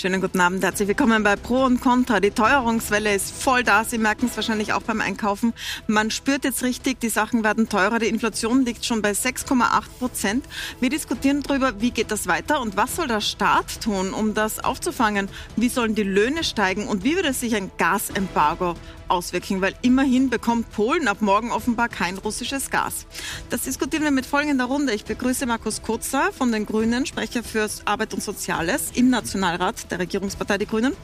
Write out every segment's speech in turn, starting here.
Schönen guten Abend, herzlich willkommen bei Pro und Contra. Die Teuerungswelle ist voll da. Sie merken es wahrscheinlich auch beim Einkaufen. Man spürt jetzt richtig, die Sachen werden teurer. Die Inflation liegt schon bei 6,8 Prozent. Wir diskutieren darüber, wie geht das weiter und was soll der Staat tun, um das aufzufangen? Wie sollen die Löhne steigen und wie würde sich ein Gasembargo auswirken, weil immerhin bekommt Polen ab morgen offenbar kein russisches Gas. Das diskutieren wir mit folgender Runde. Ich begrüße Markus Kurzer von den Grünen, Sprecher für Arbeit und Soziales im Nationalrat der Regierungspartei Die Grünen.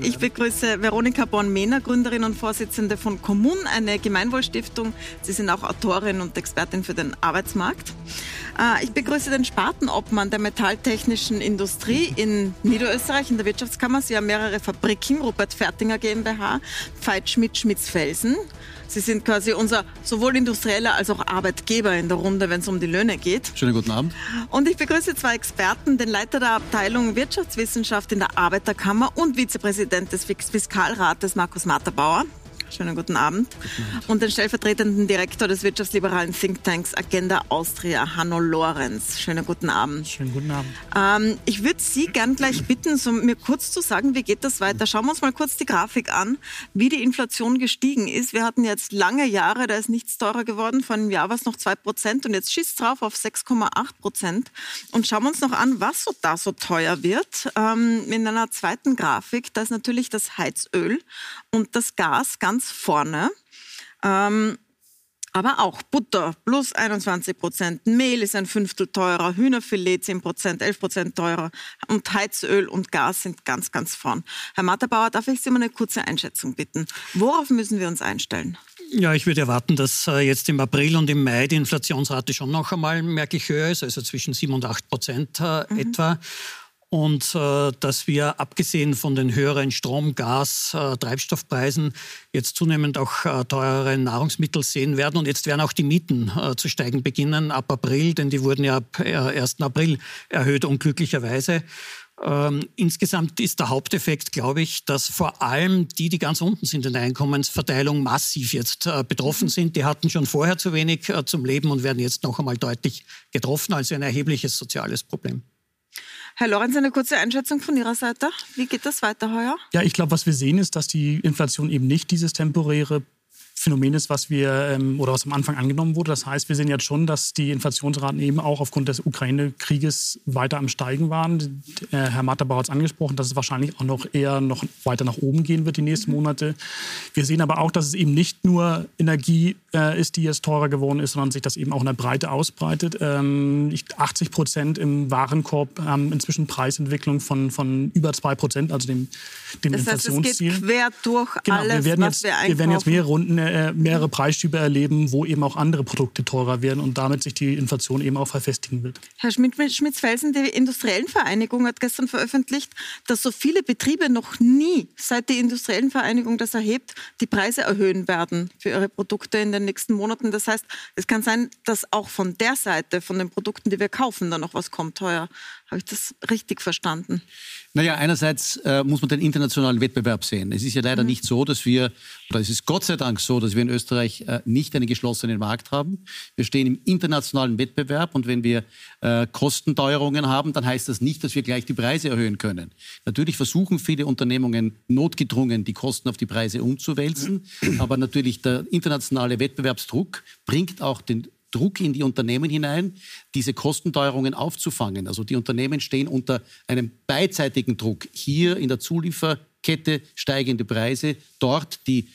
Ich begrüße Veronika Born-Mehner, Gründerin und Vorsitzende von Kommun, eine Gemeinwohlstiftung. Sie sind auch Autorin und Expertin für den Arbeitsmarkt. Äh, ich begrüße den Spartenobmann der metalltechnischen Industrie in Niederösterreich in der Wirtschaftskammer. Sie haben mehrere Fabriken, Rupert Fertinger GmbH, Veit Schmidt Schmitz-Felsen. Sie sind quasi unser sowohl industrieller als auch Arbeitgeber in der Runde, wenn es um die Löhne geht. Schönen guten Abend. Und ich begrüße zwei Experten, den Leiter der Abteilung Wirtschaftswissenschaft in der Arbeiterkammer und Vizepräsident des Fiskalrates, Markus Materbauer. Schönen guten Abend. guten Abend. Und den stellvertretenden Direktor des wirtschaftsliberalen Thinktanks Agenda Austria, Hanno Lorenz. Schönen guten Abend. Schönen guten Abend. Ähm, ich würde Sie gern gleich bitten, so mir kurz zu sagen, wie geht das weiter? Schauen wir uns mal kurz die Grafik an, wie die Inflation gestiegen ist. Wir hatten jetzt lange Jahre, da ist nichts teurer geworden. Vor einem Jahr war es noch 2 Prozent und jetzt schießt drauf auf 6,8 Prozent. Und schauen wir uns noch an, was so da so teuer wird. Ähm, in einer zweiten Grafik, da ist natürlich das Heizöl und das Gas ganz vorne. Ähm, aber auch Butter plus 21 Prozent, Mehl ist ein Fünftel teurer, Hühnerfilet 10 Prozent, 11 Prozent teurer und Heizöl und Gas sind ganz, ganz vorn. Herr Matterbauer, darf ich Sie um eine kurze Einschätzung bitten? Worauf müssen wir uns einstellen? Ja, ich würde erwarten, dass äh, jetzt im April und im Mai die Inflationsrate schon noch einmal merklich höher ist, also zwischen 7 und 8 Prozent äh, mhm. etwa und äh, dass wir abgesehen von den höheren Strom-, Gas-, äh, Treibstoffpreisen jetzt zunehmend auch äh, teurere Nahrungsmittel sehen werden. Und jetzt werden auch die Mieten äh, zu steigen beginnen ab April, denn die wurden ja ab 1. Äh, April erhöht, unglücklicherweise. Ähm, insgesamt ist der Haupteffekt, glaube ich, dass vor allem die, die ganz unten sind in der Einkommensverteilung, massiv jetzt äh, betroffen sind. Die hatten schon vorher zu wenig äh, zum Leben und werden jetzt noch einmal deutlich getroffen, also ein erhebliches soziales Problem. Herr Lorenz, eine kurze Einschätzung von Ihrer Seite. Wie geht das weiter heuer? Ja, ich glaube, was wir sehen, ist, dass die Inflation eben nicht dieses temporäre Phänomen ist, was wir ähm, oder was am Anfang angenommen wurde. Das heißt, wir sehen jetzt schon, dass die Inflationsraten eben auch aufgrund des Ukraine-Krieges weiter am Steigen waren. Äh, Herr Matterbauer hat es angesprochen, dass es wahrscheinlich auch noch eher noch weiter nach oben gehen wird die nächsten Monate. Wir sehen aber auch, dass es eben nicht nur Energie äh, ist, die jetzt teurer geworden ist, sondern sich das eben auch in der Breite ausbreitet. Ähm, 80 Prozent im Warenkorb haben inzwischen Preisentwicklung von, von über 2 Prozent, also dem, dem das heißt, Inflationsziel. Es geht quer durch genau, alles, wir werden was jetzt, wir. Wir werden jetzt mehrere Runden äh, mehrere Preisstübe erleben, wo eben auch andere Produkte teurer werden und damit sich die Inflation eben auch verfestigen wird. Herr Schmitz-Felsen, die Industriellen Vereinigung hat gestern veröffentlicht, dass so viele Betriebe noch nie, seit die Industriellen Vereinigung das erhebt, die Preise erhöhen werden für ihre Produkte in den nächsten Monaten. Das heißt, es kann sein, dass auch von der Seite, von den Produkten, die wir kaufen, da noch was kommt teuer. Habe ich das richtig verstanden? Naja, einerseits äh, muss man den internationalen Wettbewerb sehen. Es ist ja leider mhm. nicht so, dass wir, oder es ist Gott sei Dank so, dass wir in Österreich äh, nicht einen geschlossenen Markt haben. Wir stehen im internationalen Wettbewerb und wenn wir äh, Kostenteuerungen haben, dann heißt das nicht, dass wir gleich die Preise erhöhen können. Natürlich versuchen viele Unternehmungen notgedrungen, die Kosten auf die Preise umzuwälzen, aber natürlich der internationale Wettbewerbsdruck bringt auch den Druck in die Unternehmen hinein, diese Kostenteuerungen aufzufangen. Also die Unternehmen stehen unter einem beidseitigen Druck. Hier in der Zulieferkette steigende Preise, dort die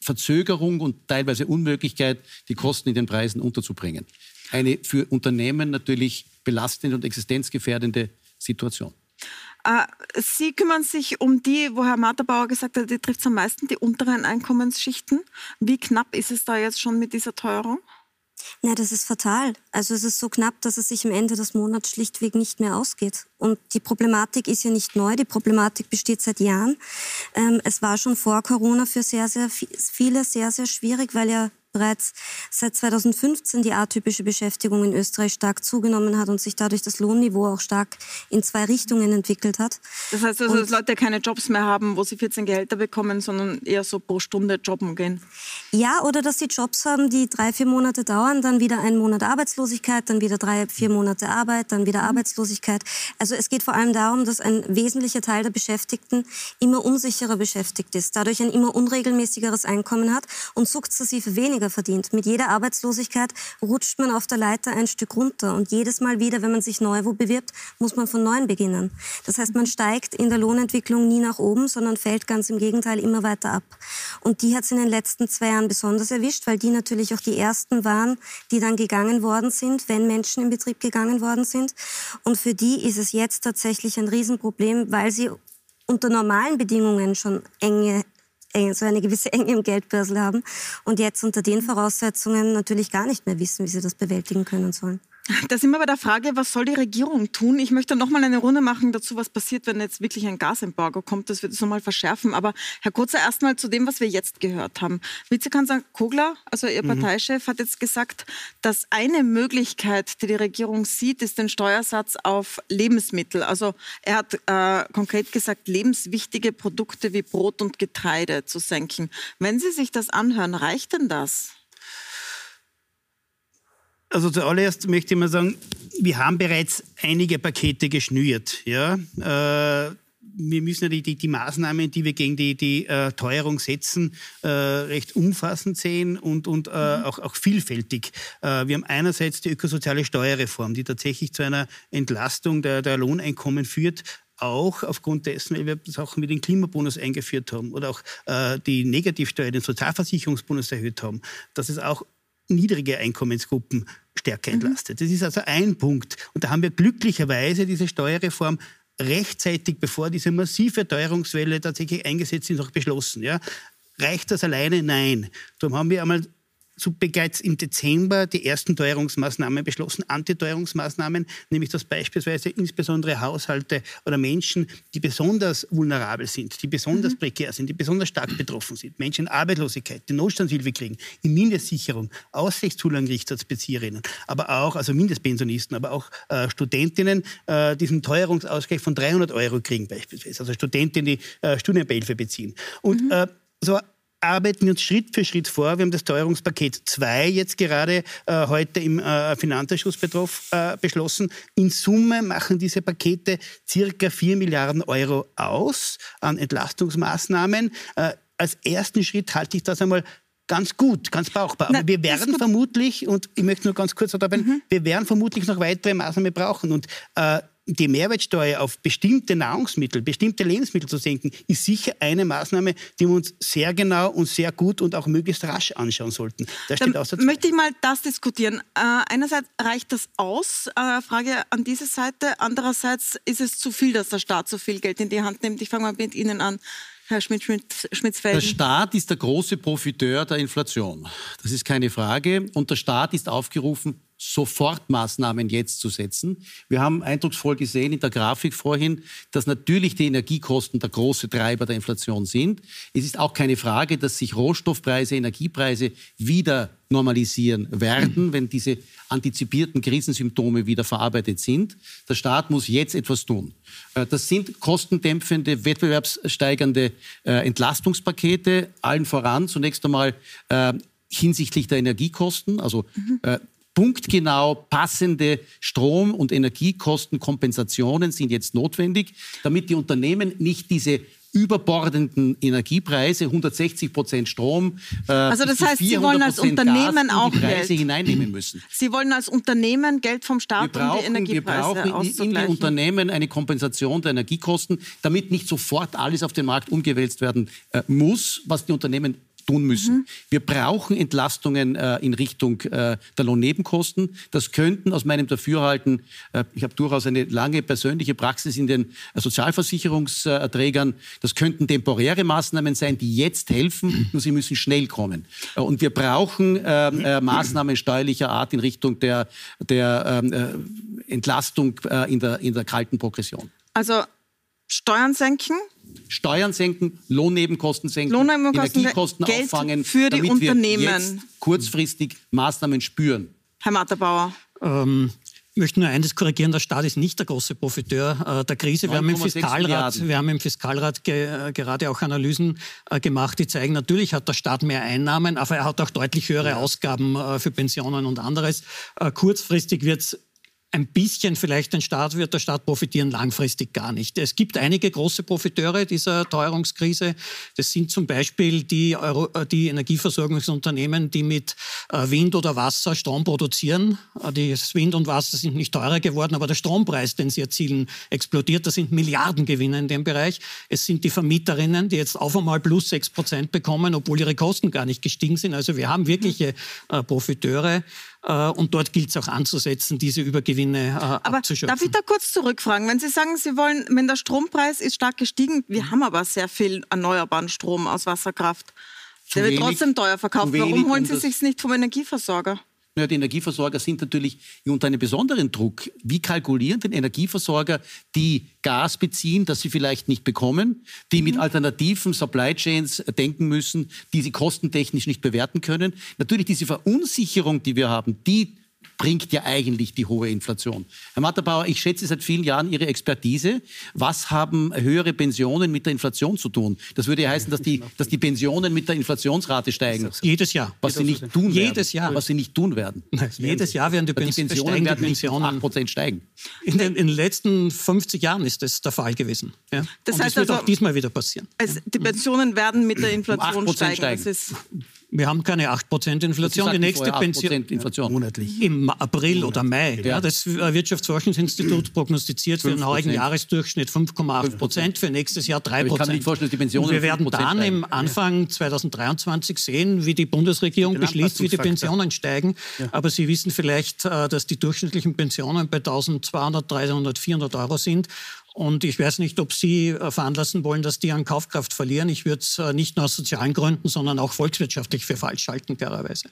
Verzögerung und teilweise Unmöglichkeit, die Kosten in den Preisen unterzubringen. Eine für Unternehmen natürlich belastende und existenzgefährdende Situation. Äh, Sie kümmern sich um die, wo Herr Materbauer gesagt hat, die trifft es am meisten, die unteren Einkommensschichten. Wie knapp ist es da jetzt schon mit dieser Teuerung? Ja, das ist fatal. Also es ist so knapp, dass es sich am Ende des Monats schlichtweg nicht mehr ausgeht. Und die Problematik ist ja nicht neu, die Problematik besteht seit Jahren. Ähm, es war schon vor Corona für sehr, sehr viele sehr, sehr schwierig, weil ja bereits seit 2015 die atypische Beschäftigung in Österreich stark zugenommen hat und sich dadurch das Lohnniveau auch stark in zwei Richtungen entwickelt hat. Das heißt also, dass Leute keine Jobs mehr haben, wo sie 14 Gehälter bekommen, sondern eher so pro Stunde jobben gehen? Ja, oder dass sie Jobs haben, die drei, vier Monate dauern, dann wieder ein Monat Arbeitslosigkeit, dann wieder drei, vier Monate Arbeit, dann wieder Arbeitslosigkeit. Also es geht vor allem darum, dass ein wesentlicher Teil der Beschäftigten immer unsicherer beschäftigt ist, dadurch ein immer unregelmäßigeres Einkommen hat und sukzessive weniger weniger verdient. Mit jeder Arbeitslosigkeit rutscht man auf der Leiter ein Stück runter. Und jedes Mal wieder, wenn man sich neu wo bewirbt, muss man von neuem beginnen. Das heißt, man steigt in der Lohnentwicklung nie nach oben, sondern fällt ganz im Gegenteil immer weiter ab. Und die hat es in den letzten zwei Jahren besonders erwischt, weil die natürlich auch die ersten waren, die dann gegangen worden sind, wenn Menschen in Betrieb gegangen worden sind. Und für die ist es jetzt tatsächlich ein Riesenproblem, weil sie unter normalen Bedingungen schon enge so eine gewisse Enge im Geldbörsel haben und jetzt unter den Voraussetzungen natürlich gar nicht mehr wissen, wie sie das bewältigen können sollen. Da sind wir bei der Frage, was soll die Regierung tun? Ich möchte noch mal eine Runde machen dazu, was passiert, wenn jetzt wirklich ein Gasembargo kommt. Das wird es nochmal verschärfen. Aber Herr Kurzer, erstmal zu dem, was wir jetzt gehört haben. Vizekanzler Kogler, also Ihr mhm. Parteichef, hat jetzt gesagt, dass eine Möglichkeit, die die Regierung sieht, ist den Steuersatz auf Lebensmittel. Also er hat äh, konkret gesagt, lebenswichtige Produkte wie Brot und Getreide zu senken. Wenn Sie sich das anhören, reicht denn das? Also zuallererst möchte ich mal sagen, wir haben bereits einige Pakete geschnürt. Ja? Äh, wir müssen ja die, die, die, Maßnahmen, die wir gegen die, die äh, Teuerung setzen, äh, recht umfassend sehen und, und äh, mhm. auch, auch, vielfältig. Wir haben einerseits die ökosoziale Steuerreform, die tatsächlich zu einer Entlastung der, der Lohneinkommen führt, auch aufgrund dessen, weil wir Sachen wie den Klimabonus eingeführt haben oder auch äh, die Negativsteuer, den Sozialversicherungsbonus erhöht haben, dass es auch niedrige Einkommensgruppen stärker mhm. entlastet. Das ist also ein Punkt. Und da haben wir glücklicherweise diese Steuerreform rechtzeitig, bevor diese massive Teuerungswelle tatsächlich eingesetzt ist, noch beschlossen. Ja. Reicht das alleine? Nein. Darum haben wir einmal so bereits im Dezember die ersten Teuerungsmaßnahmen beschlossen, Antiteuerungsmaßnahmen, nämlich dass beispielsweise insbesondere Haushalte oder Menschen, die besonders vulnerabel sind, die besonders mhm. prekär sind, die besonders stark betroffen sind, Menschen in Arbeitslosigkeit, die Notstandshilfe kriegen, in Mindestsicherung, Aussichtszulagengerichtssatzbezieherinnen, aber auch, also Mindestpensionisten, aber auch äh, Studentinnen, äh, diesen Teuerungsausgleich von 300 Euro kriegen beispielsweise, also Studentinnen, die äh, Studienbeihilfe beziehen. Und mhm. äh, so arbeiten wir uns Schritt für Schritt vor. Wir haben das Teuerungspaket 2 jetzt gerade äh, heute im äh, Finanzausschuss betroff, äh, beschlossen. In Summe machen diese Pakete circa 4 Milliarden Euro aus an Entlastungsmaßnahmen. Äh, als ersten Schritt halte ich das einmal ganz gut, ganz brauchbar. Aber Na, wir werden vermutlich, und ich möchte nur ganz kurz darauf mhm. wir werden vermutlich noch weitere Maßnahmen brauchen. Und äh, die Mehrwertsteuer auf bestimmte Nahrungsmittel, bestimmte Lebensmittel zu senken, ist sicher eine Maßnahme, die wir uns sehr genau und sehr gut und auch möglichst rasch anschauen sollten. Da steht Dann möchte ich mal das diskutieren. Äh, einerseits reicht das aus, äh, Frage an diese Seite. Andererseits ist es zu viel, dass der Staat so viel Geld in die Hand nimmt. Ich fange mal mit Ihnen an. Herr Schmidt, Schmidt, Der Staat ist der große Profiteur der Inflation. Das ist keine Frage. Und der Staat ist aufgerufen, Sofortmaßnahmen jetzt zu setzen. Wir haben eindrucksvoll gesehen in der Grafik vorhin, dass natürlich die Energiekosten der große Treiber der Inflation sind. Es ist auch keine Frage, dass sich Rohstoffpreise, Energiepreise wieder normalisieren werden, wenn diese antizipierten Krisensymptome wieder verarbeitet sind. Der Staat muss jetzt etwas tun. Äh, das sind kostendämpfende, wettbewerbssteigernde äh, Entlastungspakete, allen voran zunächst einmal äh, hinsichtlich der Energiekosten, also mhm punktgenau passende Strom- und Energiekostenkompensationen sind jetzt notwendig, damit die Unternehmen nicht diese überbordenden Energiepreise, 160 Prozent Strom. Äh, also das heißt, Sie wollen als Unternehmen auch Preise Geld. hineinnehmen müssen. Sie wollen als Unternehmen Geld vom Staat, wir brauchen, um die Energiepreise Wir brauchen in den Unternehmen eine Kompensation der Energiekosten, damit nicht sofort alles auf den Markt umgewälzt werden äh, muss, was die Unternehmen tun müssen. Mhm. Wir brauchen Entlastungen äh, in Richtung äh, der Lohnnebenkosten. Das könnten aus meinem Dafürhalten, äh, ich habe durchaus eine lange persönliche Praxis in den äh, Sozialversicherungsträgern, das könnten temporäre Maßnahmen sein, die jetzt helfen, nur sie müssen schnell kommen. Äh, und wir brauchen äh, Maßnahmen steuerlicher Art in Richtung der, der ähm, Entlastung in, der, in der kalten Progression. Also Steuern senken, Steuern senken, Lohnnebenkosten senken, Lohnnebenkosten, Energiekosten Geld auffangen, für die damit Unternehmen. wir jetzt kurzfristig Maßnahmen spüren. Herr Matterbauer. Ähm, ich möchte nur eines korrigieren, der Staat ist nicht der große Profiteur äh, der Krise. Wir haben, im 9,6 Fiskalrat, wir haben im Fiskalrat ge, äh, gerade auch Analysen äh, gemacht, die zeigen, natürlich hat der Staat mehr Einnahmen, aber er hat auch deutlich höhere Ausgaben äh, für Pensionen und anderes. Äh, kurzfristig wird es ein bisschen vielleicht den Staat wird der Staat profitieren, langfristig gar nicht. Es gibt einige große Profiteure dieser Teuerungskrise. Das sind zum Beispiel die, Euro, äh, die Energieversorgungsunternehmen, die mit äh, Wind oder Wasser Strom produzieren. Äh, Das Wind und Wasser sind nicht teurer geworden, aber der Strompreis, den sie erzielen, explodiert. Das sind Milliardengewinne in dem Bereich. Es sind die Vermieterinnen, die jetzt auf einmal plus sechs Prozent bekommen, obwohl ihre Kosten gar nicht gestiegen sind. Also wir haben wirkliche Profiteure. Äh, Und dort gilt es auch anzusetzen, diese Übergewinne äh, Aber abzuschöpfen. darf ich da kurz zurückfragen? Wenn Sie sagen, Sie wollen, wenn der Strompreis ist stark gestiegen, wir haben aber sehr viel erneuerbaren Strom aus Wasserkraft. Zu Der wird wenig- trotzdem teuer verkauft. Warum holen Sie sich nicht vom Energieversorger? Ja, die Energieversorger sind natürlich unter einem besonderen Druck. Wie kalkulieren denn Energieversorger, die Gas beziehen, das sie vielleicht nicht bekommen, die mit alternativen Supply Chains denken müssen, die sie kostentechnisch nicht bewerten können? Natürlich diese Verunsicherung, die wir haben, die bringt ja eigentlich die hohe Inflation. Herr Matterbauer, ich schätze seit vielen Jahren Ihre Expertise. Was haben höhere Pensionen mit der Inflation zu tun? Das würde ja heißen, dass die, dass die Pensionen mit der Inflationsrate steigen. Jedes Jahr. Was sie nicht tun werden. Jedes Jahr. Was sie nicht tun werden. Jedes Jahr werden die, Weil die Pens- Pensionen die werden nicht um Pensionen. 8% steigen. In den, in den letzten 50 Jahren ist das der Fall gewesen. Ja. Das Und heißt das wird also- auch diesmal wieder passieren. Es, die Pensionen werden mit der Inflation 8% steigen. steigen. Das ist, Wir haben keine 8% Inflation. Die nächste vorher 8% Pension Inflation. monatlich. im April oder Mai. Ja. das Wirtschaftsforschungsinstitut prognostiziert für den 5%. heurigen Jahresdurchschnitt 5,8 Prozent, für nächstes Jahr 3 Aber ich kann Prozent. nicht vorstellen, die Pensionen Und wir werden 5% dann steigen. im Anfang 2023 sehen, wie die Bundesregierung Den beschließt, wie die. Pensionen steigen. Aber Sie wissen vielleicht, äh, dass die durchschnittlichen Pensionen bei 1200, 300, 400 Euro sind. Und ich weiß nicht, ob Sie äh, veranlassen wollen, dass die an Kaufkraft verlieren. Ich würde es äh, nicht nur aus sozialen Gründen, sondern auch volkswirtschaftlich für falsch halten, klarerweise.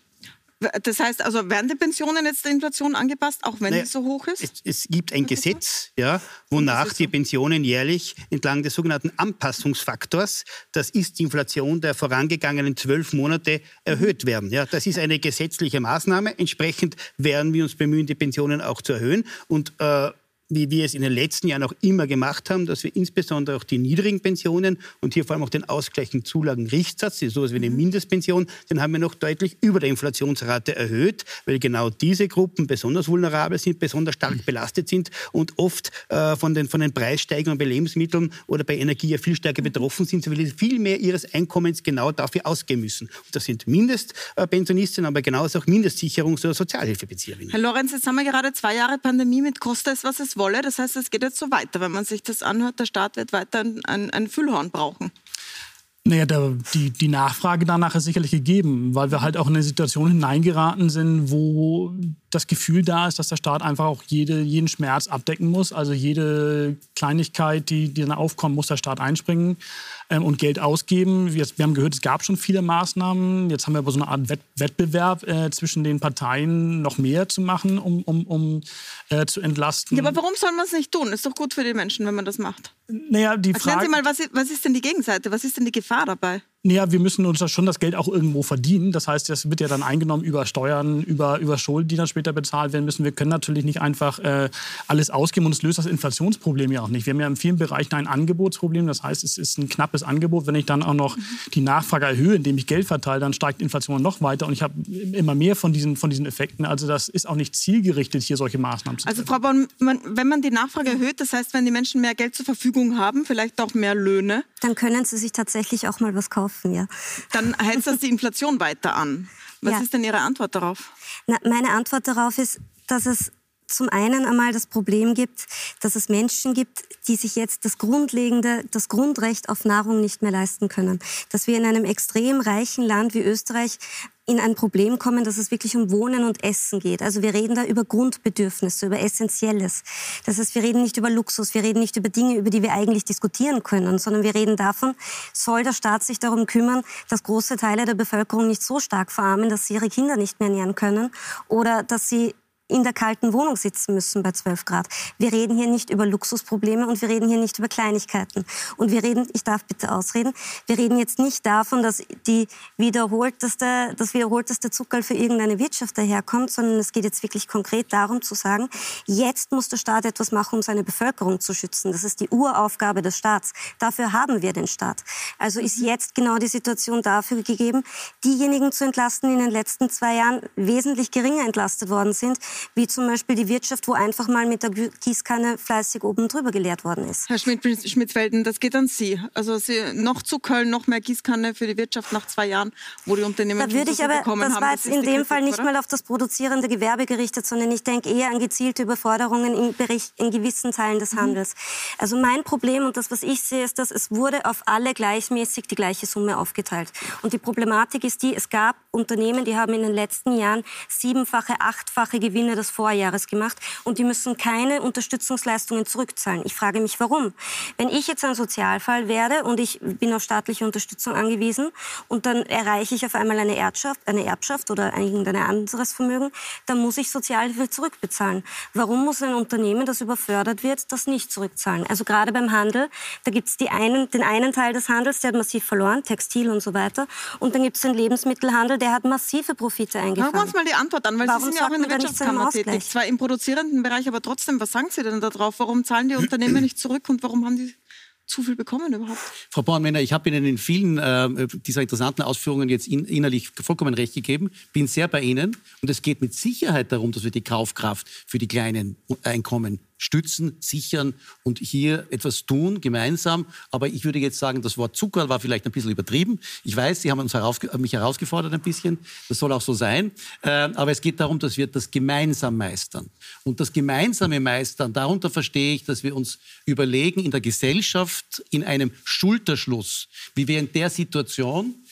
das heißt also, werden die Pensionen jetzt der Inflation angepasst, auch wenn Naja, die so hoch ist? Es, es gibt ein Gesetz, ja, wonach die Pensionen jährlich entlang des sogenannten Anpassungsfaktors, das ist die Inflation der vorangegangenen zwölf Monate, erhöht werden. Ja, das ist eine gesetzliche Maßnahme. Entsprechend werden wir uns bemühen, die Pensionen auch zu erhöhen. Und äh, wie wir es in den letzten Jahren auch immer gemacht haben, dass wir insbesondere auch die niedrigen Pensionen und hier vor allem auch den ausgleichenden Zulagenrichtsatz, so etwas wie eine Mindestpension, den haben wir noch deutlich über der Inflationsrate erhöht, weil genau diese Gruppen besonders vulnerabel sind, besonders stark belastet sind und oft äh, von, den, von den Preissteigerungen bei Lebensmitteln oder bei Energie ja viel stärker betroffen sind, weil sie viel mehr ihres Einkommens genau dafür ausgeben müssen. Und das sind Mindestpensionistinnen, aber genauso auch Mindestsicherungs- oder Sozialhilfebezieherinnen. Herr Lorenz, jetzt haben wir gerade zwei Jahre Pandemie mit Koste es, was es wolle. Das heißt, es geht jetzt so weiter. Wenn man sich das anhört, der Staat wird weiter ein, ein, ein Füllhorn brauchen. Naja, der, die, die Nachfrage danach ist sicherlich gegeben, weil wir halt auch in eine Situation hineingeraten sind, wo das Gefühl da ist, dass der Staat einfach auch jede, jeden Schmerz abdecken muss. Also jede Kleinigkeit, die, die dann aufkommt, muss der Staat einspringen ähm, und Geld ausgeben. Wir, wir haben gehört, es gab schon viele Maßnahmen. Jetzt haben wir aber so eine Art Wett, Wettbewerb äh, zwischen den Parteien, noch mehr zu machen, um, um, um äh, zu entlasten. Ja, aber warum soll man es nicht tun? Ist doch gut für die Menschen, wenn man das macht. naja, die Erklären Frage, Sie mal, was ist, was ist denn die Gegenseite? Was ist denn die Gefahr dabei? Naja, wir müssen uns das schon das Geld auch irgendwo verdienen. Das heißt, das wird ja dann eingenommen über Steuern, über, über Schulden, die dann später bezahlt werden müssen. Wir können natürlich nicht einfach äh, alles ausgeben und es löst das Inflationsproblem ja auch nicht. Wir haben ja in vielen Bereichen ein Angebotsproblem. Das heißt, es ist ein knappes Angebot. Wenn ich dann auch noch die Nachfrage erhöhe, indem ich Geld verteile, dann steigt Inflation noch weiter und ich habe immer mehr von diesen, von diesen Effekten. Also das ist auch nicht zielgerichtet, hier solche Maßnahmen zu Also treffen. Frau Born, man, wenn man die Nachfrage erhöht, das heißt, wenn die Menschen mehr Geld zur Verfügung haben, vielleicht auch mehr Löhne, Dann können sie sich tatsächlich auch mal was kaufen, ja. dann heizt das die Inflation weiter an. Was Ja. ist denn Ihre Antwort darauf? Na, meine Antwort darauf ist, dass es zum einen einmal das Problem gibt, dass es Menschen gibt, die sich jetzt das Grundlegende, das Grundrecht auf Nahrung nicht mehr leisten können. Dass wir in einem extrem reichen Land wie Österreich in ein Problem kommen, dass es wirklich um Wohnen und Essen geht. Also wir reden da über Grundbedürfnisse, über Essentielles. Das heißt, wir reden nicht über Luxus, wir reden nicht über Dinge, über die wir eigentlich diskutieren können, sondern wir reden davon, soll der Staat sich darum kümmern, dass große Teile der Bevölkerung nicht so stark verarmen, dass sie ihre Kinder nicht mehr ernähren können oder dass sie in der kalten Wohnung sitzen müssen bei 12 Grad. Wir reden hier nicht über Luxusprobleme und wir reden hier nicht über Kleinigkeiten. Und wir reden, ich darf bitte ausreden, wir reden jetzt nicht davon, dass die wiederholteste, das wiederholteste Zuckerl für irgendeine Wirtschaft daherkommt, sondern es geht jetzt wirklich konkret darum zu sagen, jetzt muss der Staat etwas machen, um seine Bevölkerung zu schützen. Das ist die Uraufgabe des Staats. Dafür haben wir den Staat. Also ist jetzt genau die Situation dafür gegeben, diejenigen zu entlasten, die in den letzten zwei Jahren wesentlich geringer entlastet worden sind, wie zum Beispiel die Wirtschaft, wo einfach mal mit der Gießkanne fleißig oben drüber geleert worden ist. Herr Schmidt-Schmidtfelden, das geht an Sie. Also Sie noch zu Köln, noch mehr Gießkanne für die Wirtschaft nach zwei Jahren, wo die Unternehmen da würde ich aber, bekommen das war jetzt in dem Fall nicht oder? mal auf das produzierende Gewerbe gerichtet, sondern ich denke eher an gezielte Überforderungen in, Bericht, in gewissen Teilen des mhm. Handels. Also mein Problem und das, was ich sehe, ist, dass es wurde auf alle gleichmäßig die gleiche Summe aufgeteilt. Und die Problematik ist die, es gab Unternehmen, die haben in den letzten Jahren siebenfache, achtfache Gewinne des Vorjahres gemacht und die müssen keine Unterstützungsleistungen zurückzahlen. Ich frage mich, warum? Wenn ich jetzt ein Sozialfall werde und ich bin auf staatliche Unterstützung angewiesen und dann erreiche ich auf einmal eine Erbschaft, eine Erbschaft oder irgendein anderes Vermögen, dann muss ich Sozialhilfe zurückbezahlen. Warum muss ein Unternehmen, das überfördert wird, das nicht zurückzahlen? Also gerade beim Handel, da gibt es einen, den einen Teil des Handels, der hat massiv verloren, Textil und so weiter. Und dann gibt es den Lebensmittelhandel, der hat massive Profite eingefahren. Schauen wir uns mal die Antwort an, weil Warum Sie sind ja auch in der Wirtschaftskammer tätig. Zwar im produzierenden Bereich, aber trotzdem, was sagen Sie denn darauf? Warum zahlen die Unternehmen nicht zurück und warum haben die zu viel bekommen überhaupt? Frau Bornmänner, ich habe Ihnen in vielen äh, dieser interessanten Ausführungen jetzt in, innerlich vollkommen recht gegeben, bin sehr bei Ihnen und es geht mit Sicherheit darum, dass wir die Kaufkraft für die kleinen Einkommen stützen, sichern und hier etwas tun, gemeinsam. Aber ich würde jetzt sagen, das Wort Zucker war vielleicht ein bisschen übertrieben. Ich weiß, Sie haben uns heraus, mich herausgefordert ein bisschen. Das soll auch so sein. Äh, aber es geht darum, dass wir das gemeinsam meistern. Und das gemeinsame Meistern, darunter verstehe ich, dass wir uns überlegen, in der Gesellschaft, in einem Schulterschluss, wie wir in der Situation, äh,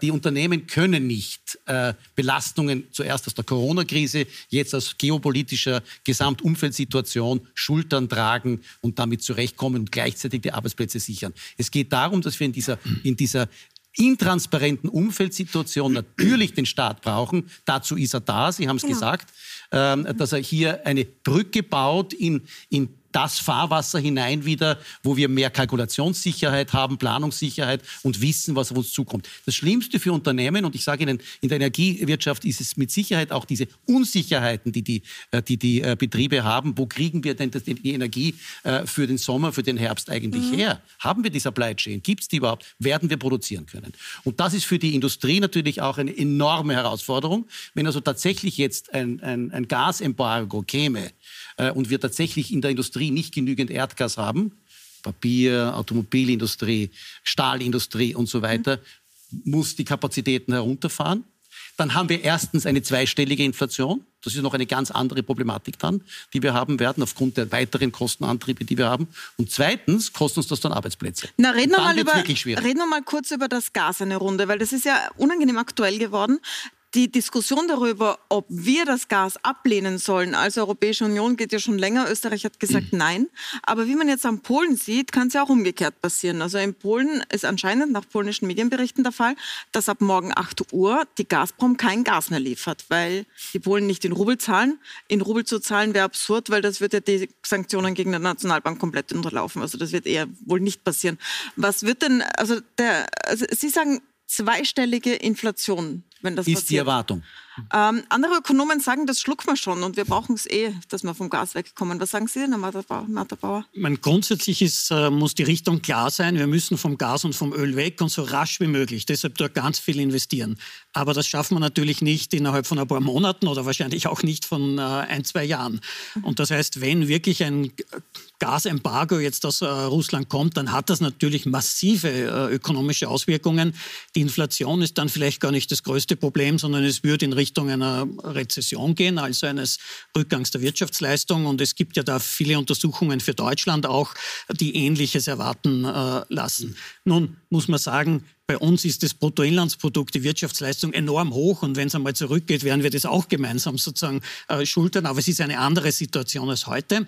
die Unternehmen können nicht äh, Belastungen zuerst aus der Corona-Krise, jetzt aus geopolitischer Gesamtumfeldsituation schultern, tragen und damit zurechtkommen und gleichzeitig die Arbeitsplätze sichern. Es geht darum, dass wir in dieser, in dieser intransparenten Umfeldsituation natürlich den Staat brauchen. Dazu ist er da, Sie haben es genau. gesagt, ähm, dass er hier eine Brücke baut in, in das Fahrwasser hinein wieder, wo wir mehr Kalkulationssicherheit haben, Planungssicherheit und wissen, was auf uns zukommt. Das Schlimmste für Unternehmen, und ich sage Ihnen, in der Energiewirtschaft ist es mit Sicherheit auch diese Unsicherheiten, die die, äh, die, die äh, Betriebe haben. Wo kriegen wir denn die Energie äh, für den Sommer, für den Herbst eigentlich mhm. her? Haben wir die Supply Chain? Gibt es die überhaupt? Werden wir produzieren können? Und das ist für die Industrie natürlich auch eine enorme Herausforderung. Wenn also tatsächlich jetzt ein, ein, ein Gasembargo käme, äh, und wir tatsächlich in der Industrie nicht genügend Erdgas haben, Papier, Automobilindustrie, Stahlindustrie und so weiter, muss die Kapazitäten herunterfahren. Dann haben wir erstens eine zweistellige Inflation. Das ist noch eine ganz andere Problematik dann, die wir haben werden, aufgrund der weiteren Kostenantriebe, die wir haben. Und zweitens kostet uns das dann Arbeitsplätze. Na, reden wir, mal über, reden wir mal kurz über das Gas eine Runde, weil das ist ja unangenehm aktuell geworden die Diskussion darüber, ob wir das Gas ablehnen sollen als Europäische Union, geht ja schon länger. Österreich hat gesagt mhm. nein. Aber wie man jetzt am Polen sieht, kann es ja auch umgekehrt passieren. Also in Polen ist anscheinend nach polnischen Medienberichten der Fall, dass ab morgen 8 Uhr die Gazprom kein Gas mehr liefert, weil die Polen nicht in Rubel zahlen. In Rubel zu zahlen wäre absurd, weil das würde ja die Sanktionen gegen die Nationalbank komplett unterlaufen. Also das wird eher wohl nicht passieren. Was wird denn, also, der, also Sie sagen zweistellige Inflation wenn das ist passiert. die Erwartung. Ähm, andere Ökonomen sagen, das schluckt man schon und wir brauchen es eh, dass wir vom Gas wegkommen. Was sagen Sie denn, Herr Martha Bauer? Meine, grundsätzlich ist, äh, muss die Richtung klar sein. Wir müssen vom Gas und vom Öl weg und so rasch wie möglich. Deshalb dort ganz viel investieren. Aber das schaffen wir natürlich nicht innerhalb von ein paar Monaten oder wahrscheinlich auch nicht von äh, ein, zwei Jahren. Und das heißt, wenn wirklich ein Gasembargo jetzt aus äh, Russland kommt, dann hat das natürlich massive äh, ökonomische Auswirkungen. Die Inflation ist dann vielleicht gar nicht das größte Problem, sondern es wird in Richtung einer Rezession gehen, also eines Rückgangs der Wirtschaftsleistung. Und es gibt ja da viele Untersuchungen für Deutschland auch, die Ähnliches erwarten äh, lassen. Nun muss man sagen, bei uns ist das Bruttoinlandsprodukt, die Wirtschaftsleistung enorm hoch und wenn es einmal zurückgeht, werden wir das auch gemeinsam sozusagen äh, schultern. Aber es ist eine andere Situation als heute.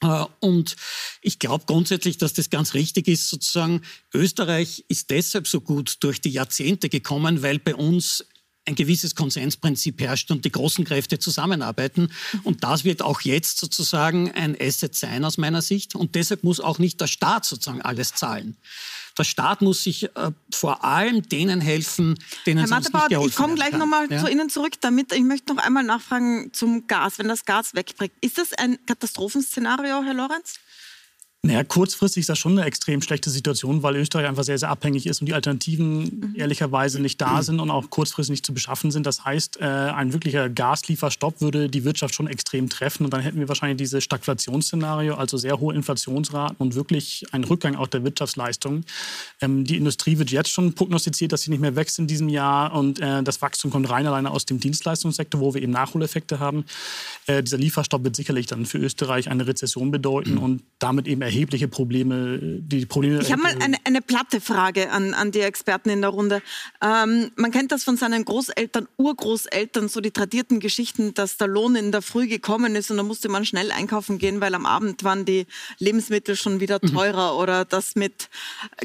Äh, und ich glaube grundsätzlich, dass das ganz richtig ist, sozusagen. Österreich ist deshalb so gut durch die Jahrzehnte gekommen, weil bei uns ein gewisses Konsensprinzip herrscht und die großen Kräfte zusammenarbeiten. Und das wird auch jetzt sozusagen ein Asset sein aus meiner Sicht. Und deshalb muss auch nicht der Staat sozusagen alles zahlen. Der Staat muss sich äh, vor allem denen helfen, denen Herr sonst Mattebaut, nicht geholfen ich komme gleich nochmal ja? zu Ihnen zurück, damit ich möchte noch einmal nachfragen zum Gas, wenn das Gas wegbricht. Ist das ein Katastrophenszenario, Herr Lorenz? Naja, kurzfristig ist das schon eine extrem schlechte Situation, weil Österreich einfach sehr, sehr abhängig ist und die Alternativen ehrlicherweise nicht da sind und auch kurzfristig nicht zu beschaffen sind. Das heißt, äh, ein wirklicher Gaslieferstopp würde die Wirtschaft schon extrem treffen und dann hätten wir wahrscheinlich dieses Stagflationsszenario, also sehr hohe Inflationsraten und wirklich einen Rückgang auch der Wirtschaftsleistung. Ähm, die Industrie wird jetzt schon prognostiziert, dass sie nicht mehr wächst in diesem Jahr und äh, das Wachstum kommt rein alleine aus dem Dienstleistungssektor, wo wir eben Nachholeffekte haben. Äh, dieser Lieferstopp wird sicherlich dann für Österreich eine Rezession bedeuten und damit eben erhebliche Probleme. Die Probleme ich habe mal eine, eine platte Frage an, an die Experten in der Runde. Ähm, man kennt das von seinen Großeltern, Urgroßeltern, so die tradierten Geschichten, dass der Lohn in der Früh gekommen ist und da musste man schnell einkaufen gehen, weil am Abend waren die Lebensmittel schon wieder mhm. teurer mhm. oder dass mit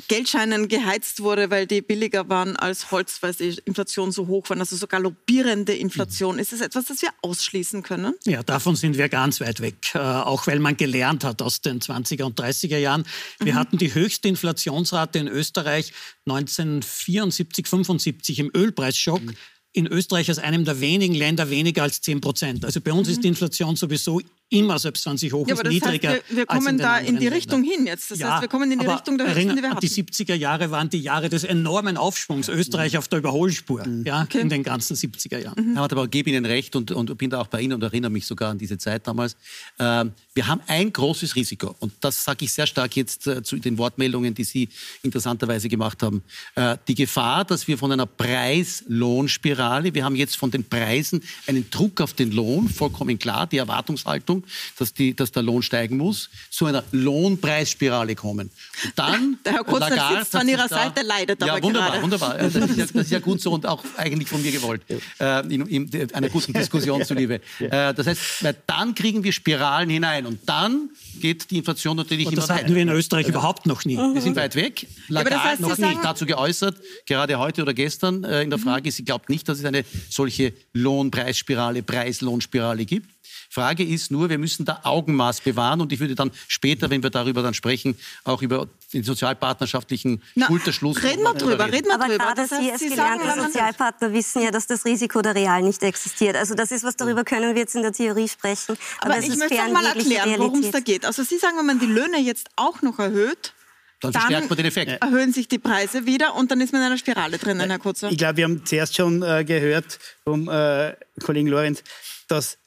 Geldscheinen geheizt wurde, weil die billiger waren als Holz, weil die Inflation so hoch war. Also so galoppierende Inflation. Mhm. Ist das etwas, das wir ausschließen können? Ja, davon sind wir ganz weit weg. Äh, auch weil man gelernt hat aus den 20er und 30er Jahren. Wir mhm. hatten die höchste Inflationsrate in Österreich 1974, 75 im Ölpreisschock. Mhm in Österreich als einem der wenigen Länder weniger als 10 Prozent. Also bei uns mhm. ist die Inflation sowieso immer, selbst wenn sie hoch ja, ist, niedriger. Heißt, wir, wir kommen da in die Richtung Ländern. hin jetzt. Das ja, heißt, wir kommen in die Richtung der Höchsten, die wir hatten. Die 70er Jahre waren die Jahre des enormen Aufschwungs. Österreich auf der Überholspur mhm. ja, okay. in den ganzen 70er Jahren. Mhm. aber ich gebe Ihnen recht und, und, bin da auch bei Ihnen und erinnere mich sogar an diese Zeit damals. Ähm, wir haben ein großes Risiko und das sage ich sehr stark jetzt äh, zu den Wortmeldungen, die Sie interessanterweise gemacht haben. Äh, die Gefahr, dass wir von einer Preis-Lohn-Spirale, wir haben jetzt von den Preisen einen Druck auf den Lohn, vollkommen klar, die Erwartungshaltung, dass die dass der Lohn steigen muss, zu einer Lohnpreisspirale kommen. Und dann, der Herr Kurzner sitzt an Ihrer Seite, leidet ja, aber wunderbar, gerade. wunderbar. Das ist, ja, das ist ja gut so und auch eigentlich von mir gewollt, äh, in, in, einer guten Diskussion zuliebe. Äh, das heißt, weil dann kriegen wir Spiralen hinein und dann geht die Inflation natürlich und das immer weiter. Das hatten wir in Österreich ja. überhaupt noch nie. Wir sind weit weg. Lagarde ja, das heißt, noch nicht dazu geäußert, gerade heute oder gestern äh, in der mhm. Frage, sie glaubt nicht, dass es eine solche Lohnpreisspirale, Preislohnspirale gibt. Frage ist nur, wir müssen da Augenmaß bewahren und ich würde dann später, wenn wir darüber dann sprechen, auch über den sozialpartnerschaftlichen Na, Schulterschluss. Reden wir drüber, reden wir Aber drüber. Aber gerade Sie als gelernte Sozialpartner wissen ja, dass das Risiko der Real nicht existiert. Also das ist was, darüber können wir jetzt in der Theorie sprechen. Aber, Aber ich möchte auch mal erklären, worum es da geht. Also Sie sagen, wenn man die Löhne jetzt auch noch erhöht, dann, dann verstärkt man den Effekt. Erhöhen sich die Preise wieder und dann ist man in einer Spirale drinnen, Herr Kurzer. Ich glaube, wir haben zuerst schon äh, gehört vom äh, Kollegen Lorenz, dass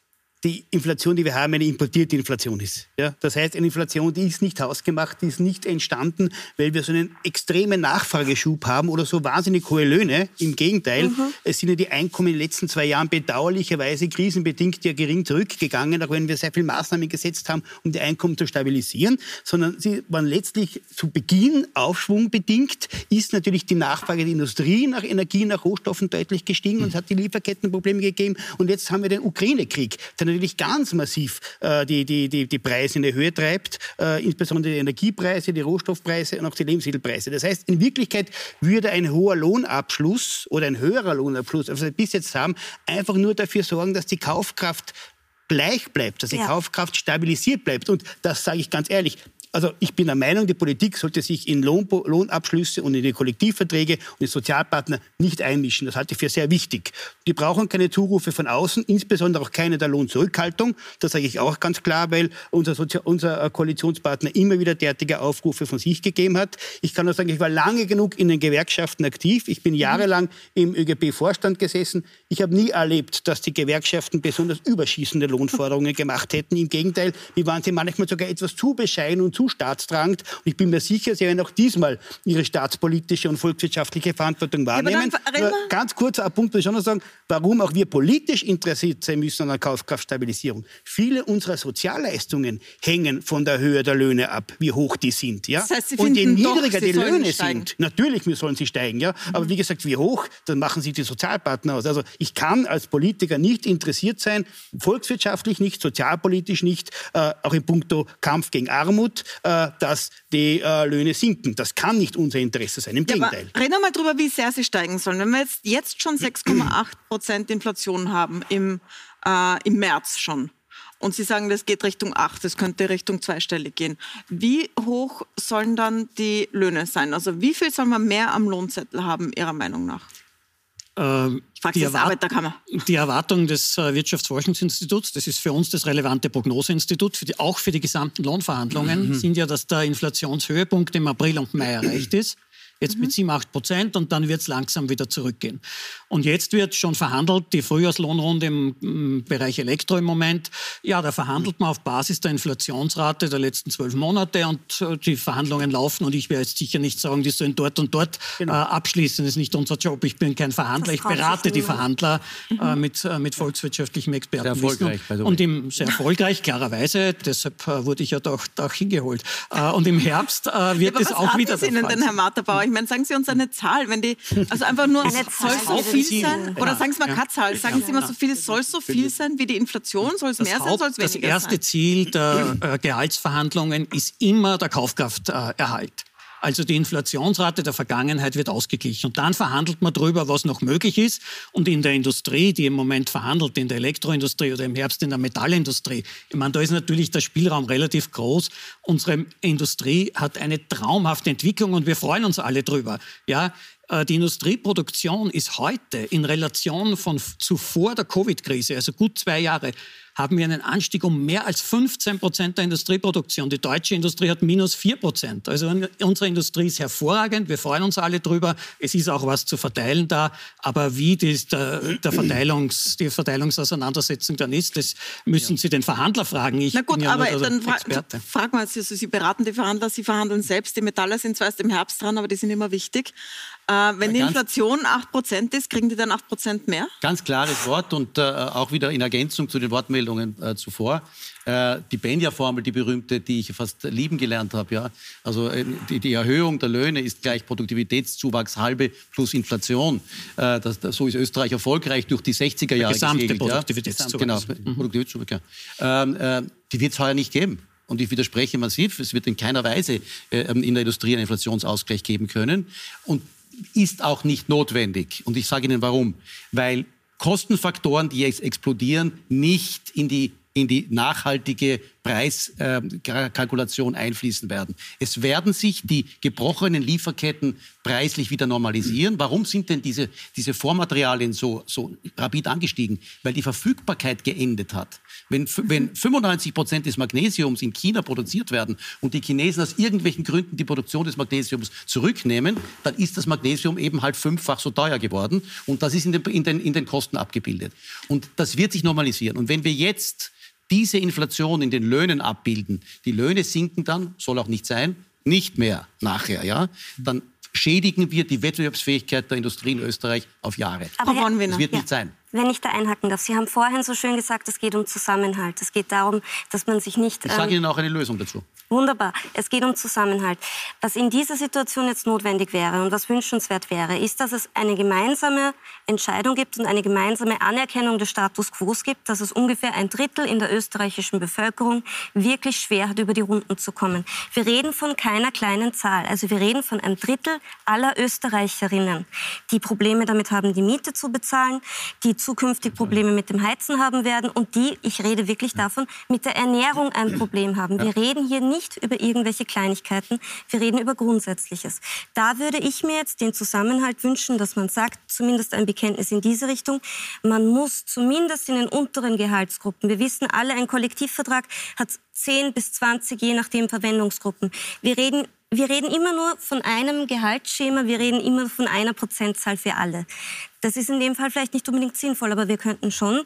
die Inflation, die wir haben, eine importierte Inflation ist. Ja? Das heißt, eine Inflation, die ist nicht hausgemacht, die ist nicht entstanden, weil wir so einen extremen Nachfrageschub haben oder so wahnsinnig hohe Löhne. Im Gegenteil, mhm. es sind ja die Einkommen in den letzten zwei Jahren bedauerlicherweise krisenbedingt ja gering zurückgegangen, auch wenn wir sehr viele Maßnahmen gesetzt haben, um die Einkommen zu stabilisieren, sondern sie waren letztlich zu Beginn aufschwungbedingt, ist natürlich die Nachfrage der Industrie nach Energie, nach Rohstoffen deutlich gestiegen und es hat die Lieferkettenprobleme gegeben. Und jetzt haben wir den Ukraine-Krieg, natürlich ganz massiv äh, die, die, die, die Preise in die Höhe treibt, äh, insbesondere die Energiepreise, die Rohstoffpreise und auch die Lebensmittelpreise. Das heißt, in Wirklichkeit würde ein hoher Lohnabschluss oder ein höherer Lohnabschluss, als wir bis jetzt haben, einfach nur dafür sorgen, dass die Kaufkraft gleich bleibt, dass die ja. Kaufkraft stabilisiert bleibt. Und das sage ich ganz ehrlich, also ich bin der Meinung, die Politik sollte sich in Lohn, Lohnabschlüsse und in die Kollektivverträge und die Sozialpartner nicht einmischen. Das halte ich für sehr wichtig. Die brauchen keine Zurufe von außen, insbesondere auch keine der Lohnzurückhaltung. Das sage ich auch ganz klar, weil unser, Sozi unser Koalitionspartner immer wieder derartige Aufrufe von sich gegeben hat. Ich kann nur sagen, ich war lange genug in den Gewerkschaften aktiv. Ich bin jahrelang im ÖGB-Vorstand gesessen. Ich habe nie erlebt, dass die Gewerkschaften besonders überschießende Lohnforderungen gemacht hätten. Im Gegenteil, wie waren sie manchmal sogar etwas zu bescheiden und zu staatstragend. Und ich bin mir sicher, Sie werden auch diesmal Ihre staatspolitische und volkswirtschaftliche Verantwortung wahrnehmen. Ja, ganz kurz ein Punkt, will ich schon noch sagen, warum auch wir politisch interessiert sein müssen an der Kaufkraftstabilisierung. Viele unserer Sozialleistungen hängen von der Höhe der Löhne ab, wie hoch die sind. Ja? Das heißt, und je niedriger doch, die Löhne steigen. sind, natürlich sollen sie steigen, ja? aber mhm. wie gesagt, wie hoch, dann machen sie die Sozialpartner aus. Also ich kann als Politiker nicht interessiert sein, volkswirtschaftlich nicht, sozialpolitisch nicht, äh, auch in puncto Kampf gegen Armut, äh, dass die äh, Löhne sinken. Das kann nicht unser Interesse sein. Im ja, Gegenteil. reden wir mal darüber, wie sehr sie steigen sollen. Wenn wir jetzt, jetzt schon 6,8 Prozent Inflation haben im, äh, im März schon. Und Sie sagen, das geht Richtung 8, das könnte Richtung zweistellig gehen. Wie hoch sollen dann die Löhne sein? Also wie viel soll man mehr am Lohnzettel haben, Ihrer Meinung nach? Ähm, ich frage die, Erwart die Erwartung des äh, Wirtschaftsforschungsinstituts, das ist für uns das relevante Prognoseinstitut, für die, auch für die gesamten Lohnverhandlungen, mhm. sind ja, dass der Inflationshöhepunkt im April und Mai erreicht ist jetzt mhm. mit 7, 8 Prozent und dann wird es langsam wieder zurückgehen. Und jetzt wird schon verhandelt, die Frühjahrslohnrunde im, im, Bereich Elektro im Moment, ja, da verhandelt man auf Basis der Inflationsrate der letzten zwölf Monate und äh, die Verhandlungen laufen und ich werde jetzt sicher nicht sagen, die sollen dort und dort genau. äh, abschließen, das ist nicht unser Job, ich bin kein Verhandler, ich berate die Verhandler mhm. äh, mit, äh, mit volkswirtschaftlichem Experten. Sehr erfolgreich, und im, sehr erfolgreich, klarerweise, deshalb wurde ich ja doch, doch hingeholt. Und im Herbst wird es auch wieder der Fall Ihnen denn, Herr Matterbauer? Ich meine, sagen Sie uns eine Zahl, wenn die, also einfach nur, eine so viel sein? Oder sagen Sie mal Zahl, sagen Sie mal so viel, soll so viel sein wie die Inflation? Soll es mehr sein, soll es weniger sein? Das erste sein? Ziel der äh, Gehaltsverhandlungen ist immer der Kaufkrafterhalt. Also die Inflationsrate der Vergangenheit wird ausgeglichen. Und dann verhandelt man darüber, was noch möglich ist. Und in der Industrie, die im Moment verhandelt, in der Elektroindustrie oder im Herbst in der Metallindustrie, ich meine, da ist natürlich der Spielraum relativ groß. Unsere Industrie hat eine traumhafte Entwicklung und wir freuen uns alle drüber. Ja, äh, die Industrieproduktion ist heute in Relation von zuvor der Covid-Krise, also gut zwei Jahre, haben wir einen Anstieg um mehr als 15 Prozent der Industrieproduktion. Die deutsche Industrie hat minus 4 Prozent. Also unsere Industrie ist hervorragend. Wir freuen uns alle drüber. Es ist auch was zu verteilen da. Aber wie die, der, der Verteilungs, die Verteilungsauseinandersetzung dann ist, das müssen Sie den Verhandler fragen. Ich Na gut, ja aber dann fra frag mal, also Sie beraten die Verhandler, Sie verhandeln selbst. Die Metaller sind zwar erst im Herbst dran, aber die sind immer wichtig. Äh, wenn die Inflation 8% ist, kriegen die dann 8% mehr? Ganz klares Wort und äh, auch wieder in Ergänzung zu den Wortmeldungen äh, zuvor. Äh, die Benja-Formel, die berühmte, die ich fast lieben gelernt habe. Ja? Also äh, die, die, Erhöhung der Löhne ist gleich Produktivitätszuwachs halbe plus Inflation. Äh, das, das, so ist Österreich erfolgreich durch die 60er Jahre Gesamte gesegelt. Produktivitätszuwachs. Ja? Genau, mhm. Produktivitätszuwachs. Ja. Ähm, die wird es heuer nicht geben. Und ich widerspreche massiv, es wird in keiner Weise in der Industrie einen Inflationsausgleich geben können. Und ist auch nicht notwendig. Und ich sage Ihnen warum. Weil Kostenfaktoren, die jetzt explodieren, nicht in die in die nachhaltige Preiskalkulation einfließen werden. Es werden sich die gebrochenen Lieferketten preislich wieder normalisieren. Warum sind denn diese, diese Vormaterialien so, so rapid angestiegen? Weil die Verfügbarkeit geendet hat. Wenn, wenn 95 Prozent des Magnesiums in China produziert werden und die Chinesen aus irgendwelchen Gründen die Produktion des Magnesiums zurücknehmen, dann ist das Magnesium eben halt fünffach so teuer geworden und das ist in den, in den, in den Kosten abgebildet. Und das wird sich normalisieren. Und wenn wir jetzt diese Inflation in den Löhnen abbilden, die Löhne sinken dann, soll auch nicht sein, nicht mehr nachher, ja, dann schädigen wir die Wettbewerbsfähigkeit der Industrie in Österreich auf Jahre. Aber Herr, das wird ja. nicht sein wenn ich da einhaken darf. Sie haben vorhin so schön gesagt, es geht um Zusammenhalt. Es geht darum, dass man sich nicht... Ich sage ähm, Ihnen auch eine Lösung dazu. Wunderbar. Es geht um Zusammenhalt. Was in dieser Situation jetzt notwendig wäre und was wünschenswert wäre, ist, dass es eine gemeinsame Entscheidung gibt und eine gemeinsame Anerkennung des Status quo gibt, dass es ungefähr ein Drittel in der österreichischen Bevölkerung wirklich schwer hat, über die Runden zu kommen. Wir reden von keiner kleinen Zahl. Also wir reden von einem Drittel aller Österreicherinnen, die Probleme damit haben, die Miete zu bezahlen, die zukünftig Probleme mit dem Heizen haben werden und die, ich rede wirklich davon, mit der Ernährung ein Problem haben. Wir reden hier nicht über irgendwelche Kleinigkeiten, wir reden über Grundsätzliches. Da würde ich mir jetzt den Zusammenhalt wünschen, dass man sagt, zumindest ein Bekenntnis in diese Richtung, man muss zumindest in den unteren Gehaltsgruppen, wir wissen alle, ein Kollektivvertrag hat 10 bis 20, je nachdem Verwendungsgruppen. Wir reden wir reden immer nur von einem Gehaltsschema, wir reden immer von einer Prozentzahl für alle. Das ist in dem Fall vielleicht nicht unbedingt sinnvoll, aber wir könnten schon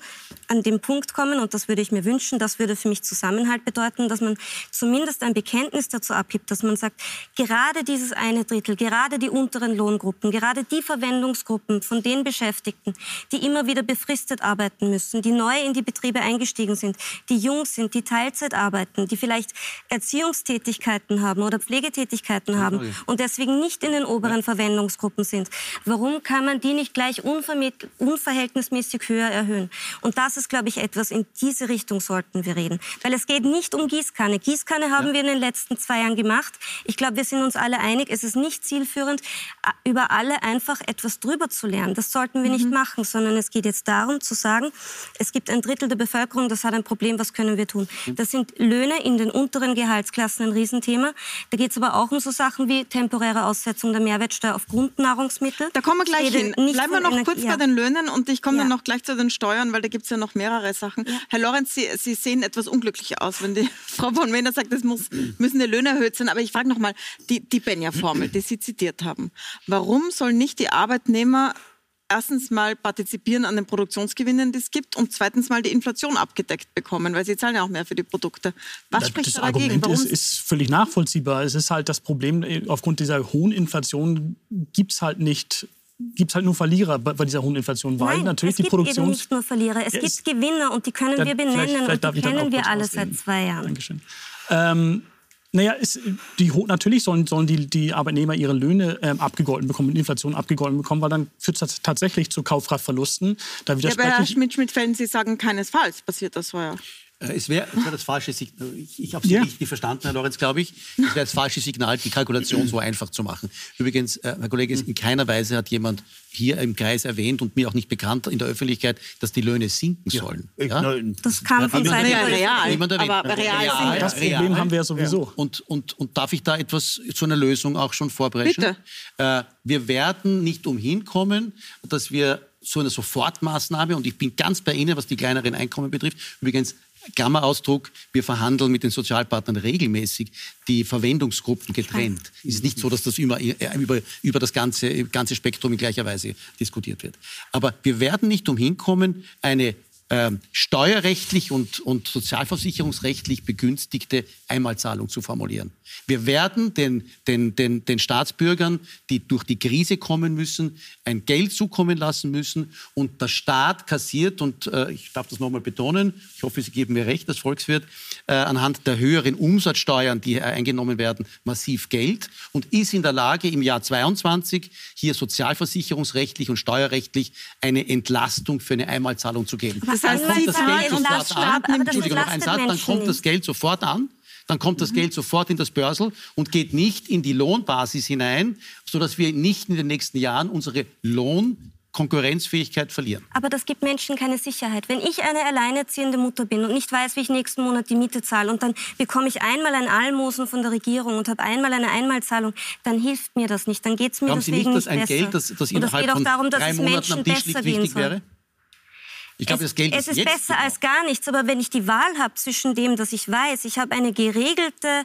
an den Punkt kommen, und das würde ich mir wünschen, das würde für mich Zusammenhalt bedeuten, dass man zumindest ein Bekenntnis dazu abgibt, dass man sagt, gerade dieses eine Drittel, gerade die unteren Lohngruppen, gerade die Verwendungsgruppen von den Beschäftigten, die immer wieder befristet arbeiten müssen, die neu in die Betriebe eingestiegen sind, die jung sind, die Teilzeit arbeiten, die vielleicht Erziehungstätigkeiten haben oder Pflegetätigkeiten haben und deswegen nicht in den oberen Verwendungsgruppen sind. Warum kann man die nicht gleich nicht unverhältnismäßig höher erhöhen. Und das ist, glaube ich, etwas, in diese Richtung sollten wir reden. Weil es geht nicht um Gießkanne. Gießkanne haben ja. wir in den letzten zwei Jahren gemacht. Ich glaube, wir sind uns alle einig, es ist nicht zielführend, über alle einfach etwas drüber zu lernen. Das sollten wir mhm. nicht machen, sondern es geht jetzt darum zu sagen, es gibt ein Drittel der Bevölkerung, das hat ein Problem, was können wir tun? Mhm. Das sind Löhne in den unteren Gehaltsklassen ein Riesenthema. Da geht es aber auch um so Sachen wie temporäre Aussetzung der Mehrwertsteuer auf Grundnahrungsmittel. Da kommen wir gleich hin. Bleiben wir noch Energie, kurz ja. bei den Löhnen und ich komme ja. dann noch gleich zu den Steuern, weil da gibt es ja noch mehrere Sachen. Ja. Herr Lorenz, Sie, Sie, sehen etwas unglücklich aus, wenn die Frau von Mehner sagt, es muss, müssen die Löhne erhöht sein. Aber ich frage noch mal, die, die Benja-Formel, die Sie zitiert haben. Warum sollen nicht die Arbeitnehmer erstens mal partizipieren an den Produktionsgewinnen, die es gibt und zweitens mal die Inflation abgedeckt bekommen, weil sie zahlen ja auch mehr für die Produkte. Was spricht das da dagegen? Argument Warum? Ist, ist völlig nachvollziehbar. Es ist halt das Problem, aufgrund dieser hohen Inflation gibt es halt nicht gibt es halt nur Verlierer bei dieser hohen Inflation, weil Nein, natürlich die Produktion. Es gibt eben nicht nur Verlierer, es ja, gibt Gewinner und die können wir benennen vielleicht, vielleicht und die kennen wir alle seit zwei Jahren. Dankeschön. Ähm, naja, ist, die, natürlich sollen, sollen die, die Arbeitnehmer ihre Löhne ähm, abgegolten bekommen, mit Inflation abgegolten bekommen, weil dann führt das tatsächlich zu Kaufkraftverlusten. Da ja, aber Herr Schmidt-Schmidt-Fällen, Sie sagen keinesfalls passiert das vorher. Äh, es wäre wär das falsche Signal. Ich, ich habe Sie ja. richtig verstanden, Herr Lorenz, glaube ich. Es wäre das falsche Signal, die Kalkulation so einfach zu machen. Übrigens, äh, Herr Kollege, in keiner Weise hat jemand hier im Kreis erwähnt und mir auch nicht bekannt in der Öffentlichkeit, dass die Löhne sinken sollen. Ja? Das kam von Seiten ja, real. Aber real, real Das Problem real. haben wir ja sowieso. Und, und, und darf ich da etwas zu einer Lösung auch schon vorbrechen? Bitte. Äh, wir werden nicht umhin kommen, dass wir so eine Sofortmaßnahme, und ich bin ganz bei Ihnen, was die kleineren Einkommen betrifft, übrigens Klammerausdruck, wir verhandeln mit den Sozialpartnern regelmäßig die Verwendungsgruppen getrennt. Es ist nicht so, dass das immer, äh, über, über das ganze, ganze Spektrum in gleicher Weise diskutiert wird. Aber wir werden nicht umhin kommen, eine ähm, steuerrechtlich und, und sozialversicherungsrechtlich begünstigte Einmalzahlung zu formulieren. Wir werden den, den, den, den Staatsbürgern, die durch die Krise kommen müssen, ein Geld zukommen lassen müssen und der Staat kassiert, und äh, ich darf das nochmal betonen, ich hoffe, Sie geben mir recht, das Volkswirt, äh, anhand der höheren Umsatzsteuern, die eingenommen werden, massiv Geld und ist in der Lage, im Jahr 22 hier sozialversicherungsrechtlich und steuerrechtlich eine Entlastung für eine Einmalzahlung zu geben. Das dann kommt das Geld sofort an. Entschuldigung, noch ein Satz, dann kommt das Geld sofort an. Dann kommt das mhm. Geld sofort in das Börsel und geht nicht in die Lohnbasis hinein, sodass wir nicht in den nächsten Jahren unsere Lohn Konkurrenzfähigkeit verlieren. Aber das gibt Menschen keine Sicherheit. Wenn ich eine alleinerziehende Mutter bin und nicht weiß, wie ich nächsten Monat die Miete zahle und dann bekomme ich einmal ein Almosen von der Regierung und habe einmal eine Einmalzahlung, dann hilft mir das nicht. Dann geht es mir Glauben deswegen Sie nicht, dass ein besser. Geld, das, das innerhalb von darum, drei Monaten am Tisch liegt, wichtig wäre? Ich glaube, das Geld es ist, ist besser als gar nichts. Aber wenn ich die Wahl habe zwischen dem, dass ich weiß, ich habe eine geregelte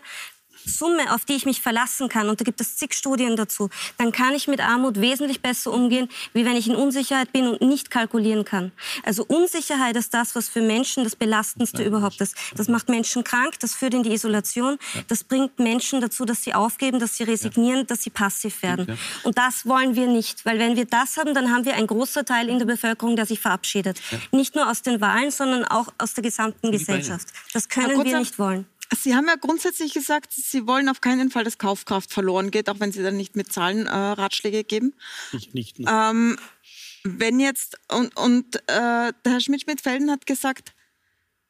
Summe, auf die ich mich verlassen kann, und da gibt es zig Studien dazu, dann kann ich mit Armut wesentlich besser umgehen, wie wenn ich in Unsicherheit bin und nicht kalkulieren kann. Also Unsicherheit ist das, was für Menschen das Belastendste überhaupt ist. Das macht Menschen krank, das führt in die Isolation, das bringt Menschen dazu, dass sie aufgeben, dass sie resignieren, dass sie passiv werden. Und das wollen wir nicht, weil wenn wir das haben, dann haben wir einen großen Teil in der Bevölkerung, der sich verabschiedet. Nicht nur aus den Wahlen, sondern auch aus der gesamten Gesellschaft. Das können wir nicht wollen. Sie haben ja grundsätzlich gesagt, Sie wollen auf keinen Fall, dass Kaufkraft verloren geht, auch wenn Sie dann nicht mit Zahlen äh, Ratschläge geben. Ich nicht. Ne? Ähm, wenn jetzt, und, und äh, der Herr Schmidt-Schmidt-Felden hat gesagt,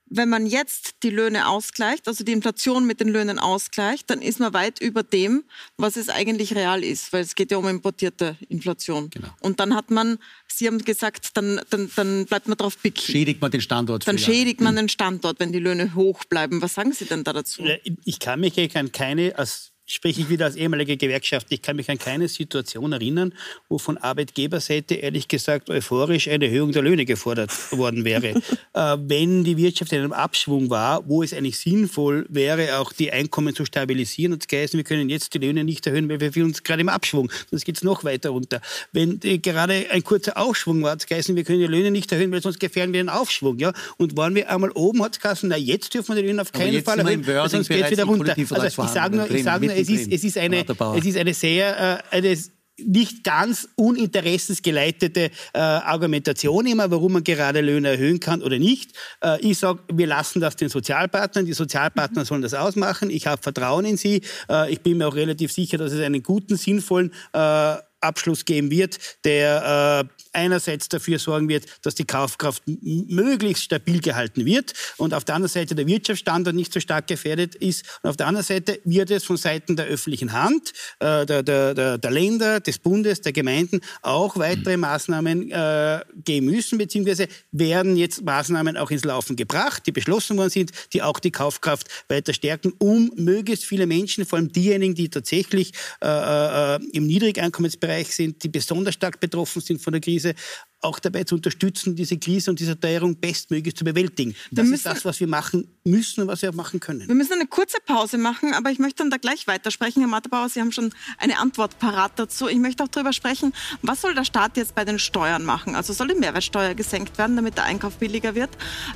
wenn man jetzt die Löhne ausgleicht, also die Inflation mit den Löhnen ausgleicht, dann ist man weit über dem, was es eigentlich real ist, weil es geht ja um importierte Inflation. Genau. Und dann hat man, Sie haben gesagt, dann, dann, dann bleibt man drauf picken. Schädigt man den Standort. Dann schädigt man den Standort, wenn die Löhne hoch bleiben. Was sagen Sie denn da dazu? Ich kann mich an keine, als spreche ich wieder als ehemalige Gewerkschaft. Ich kann mich an keine Situation erinnern, wo von Arbeitgeberseite ehrlich gesagt euphorisch eine Erhöhung der Löhne gefordert worden wäre. äh, wenn die Wirtschaft in einem Abschwung war, wo es eigentlich sinnvoll wäre, auch die Einkommen zu stabilisieren und zu geheißen, wir können jetzt die Löhne nicht erhöhen, weil wir fühlen uns gerade im Abschwung, sonst geht es noch weiter runter. Wenn äh, gerade ein kurzer Aufschwung war, hat es geheißen, wir können die Löhne nicht erhöhen, weil sonst gefährden wir den Aufschwung. Ja? Und waren wir einmal oben, hat es geheißen, na jetzt dürfen wir die Löhne auf keinen Fall erhöhen, sonst geht es wieder runter. Also ich sage nur, ich sage nur es ist, es ist, eine, es ist eine sehr, äh, eine nicht ganz uninteressensgeleitete äh, Argumentation immer, warum man gerade Löhne erhöhen kann oder nicht. Äh, ich sage, wir lassen das den Sozialpartnern. Die Sozialpartner sollen das ausmachen. Ich habe Vertrauen in sie. Äh, ich bin mir auch relativ sicher, dass es einen guten, sinnvollen äh, Abschluss geben wird, der äh, einerseits dafür sorgen wird, dass die Kaufkraft möglichst stabil gehalten wird und auf der anderen Seite der Wirtschaftsstandort nicht so stark gefährdet ist. Und auf der anderen Seite wird es von Seiten der öffentlichen Hand, äh, der, der, der, der, Länder, des Bundes, der Gemeinden auch weitere Maßnahmen äh, geben müssen, beziehungsweise werden jetzt Maßnahmen auch ins Laufen gebracht, die beschlossen worden sind, die auch die Kaufkraft weiter stärken, um möglichst viele Menschen, vor allem diejenigen, die tatsächlich äh, äh, im Niedrigeinkommensbereich sind, die besonders stark betroffen sind von der Krise, diese auch dabei zu unterstützen, diese Krise und diese Teuerung bestmöglich zu bewältigen. Das ist das, was wir machen müssen und was wir auch machen können. Wir müssen eine kurze Pause machen, aber ich möchte dann da gleich weitersprechen. Herr Matterbauer, Sie haben schon eine Antwort parat dazu. Ich möchte auch darüber sprechen, was soll der Staat jetzt bei den Steuern machen? Also soll die Mehrwertsteuer gesenkt werden, damit der Einkauf billiger wird?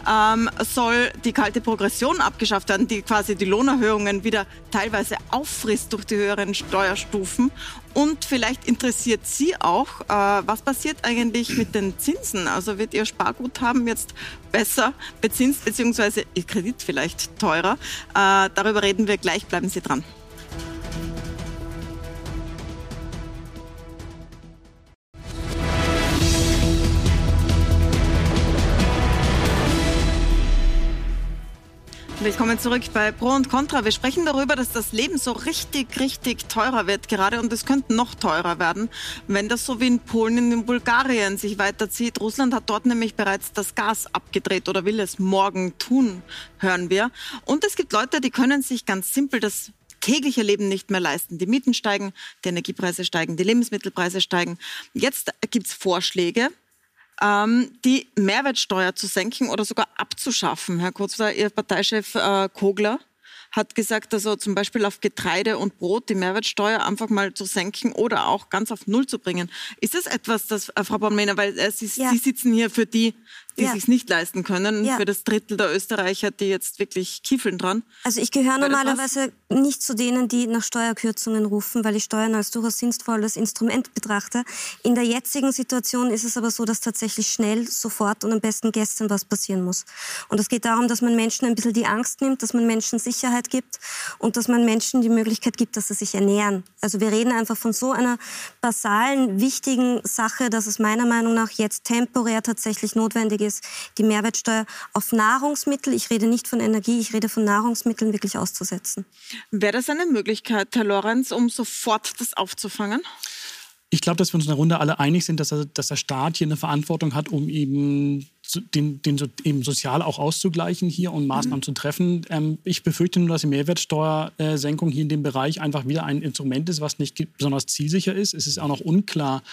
Ähm, soll die kalte Progression abgeschafft werden, die quasi die Lohnerhöhungen wieder teilweise auffrisst durch die höheren Steuerstufen? Und vielleicht interessiert Sie auch, äh, was passiert eigentlich mit den Zinsen? Also wird Ihr Sparguthaben jetzt besser bezinst, beziehungsweise Ihr Kredit vielleicht teurer? Äh, darüber reden wir gleich. Bleiben Sie dran. Willkommen zurück bei Pro und Contra. Wir sprechen darüber, dass das Leben so richtig, richtig teurer wird gerade und es könnte noch teurer werden, wenn das so wie in Polen und in Bulgarien sich weiterzieht. Russland hat dort nämlich bereits das Gas abgedreht oder will es morgen tun, hören wir. Und es gibt Leute, die können sich ganz simpel das tägliche Leben nicht mehr leisten. Die Mieten steigen, die Energiepreise steigen, die Lebensmittelpreise steigen. Jetzt gibt's Vorschläge, ähm, die Mehrwertsteuer zu senken oder sogar abzuschaffen. Herr Kurzler, Ihr Parteichef äh, Kogler hat gesagt, also zum Beispiel auf Getreide und Brot die Mehrwertsteuer einfach mal zu senken oder auch ganz auf Null zu bringen. Ist das etwas, das, äh, Frau Baumlehner, weil äh, Sie, ja. Sie sitzen hier für die, die ja. sich nicht leisten können, ja. für das Drittel der Österreicher, die jetzt wirklich kiefeln dran. Also ich gehöre normalerweise nicht zu denen, die nach Steuerkürzungen rufen, weil ich Steuern als durchaus sinnvolles Instrument betrachte. In der jetzigen Situation ist es aber so, dass tatsächlich schnell, sofort und am besten gestern was passieren muss. Und es geht darum, dass man Menschen ein bisschen die Angst nimmt, dass man Menschen Sicherheit gibt und dass man Menschen die Möglichkeit gibt, dass sie sich ernähren. Also wir reden einfach von so einer basalen, wichtigen Sache, dass es meiner Meinung nach jetzt temporär tatsächlich notwendig ist, die Mehrwertsteuer auf Nahrungsmittel, ich rede nicht von Energie, ich rede von Nahrungsmitteln, wirklich auszusetzen. Wäre das eine Möglichkeit, Herr Lorenz, um sofort das aufzufangen? Ich glaube, dass wir uns in der Runde alle einig sind, dass, er, dass der Staat hier eine Verantwortung hat, um eben den, den eben sozial auch auszugleichen hier und Maßnahmen mhm. zu treffen. Ähm, ich befürchte nur, dass die Mehrwertsteuersenkung hier in dem Bereich einfach wieder ein Instrument ist, was nicht besonders zielsicher ist. Es ist auch noch unklar,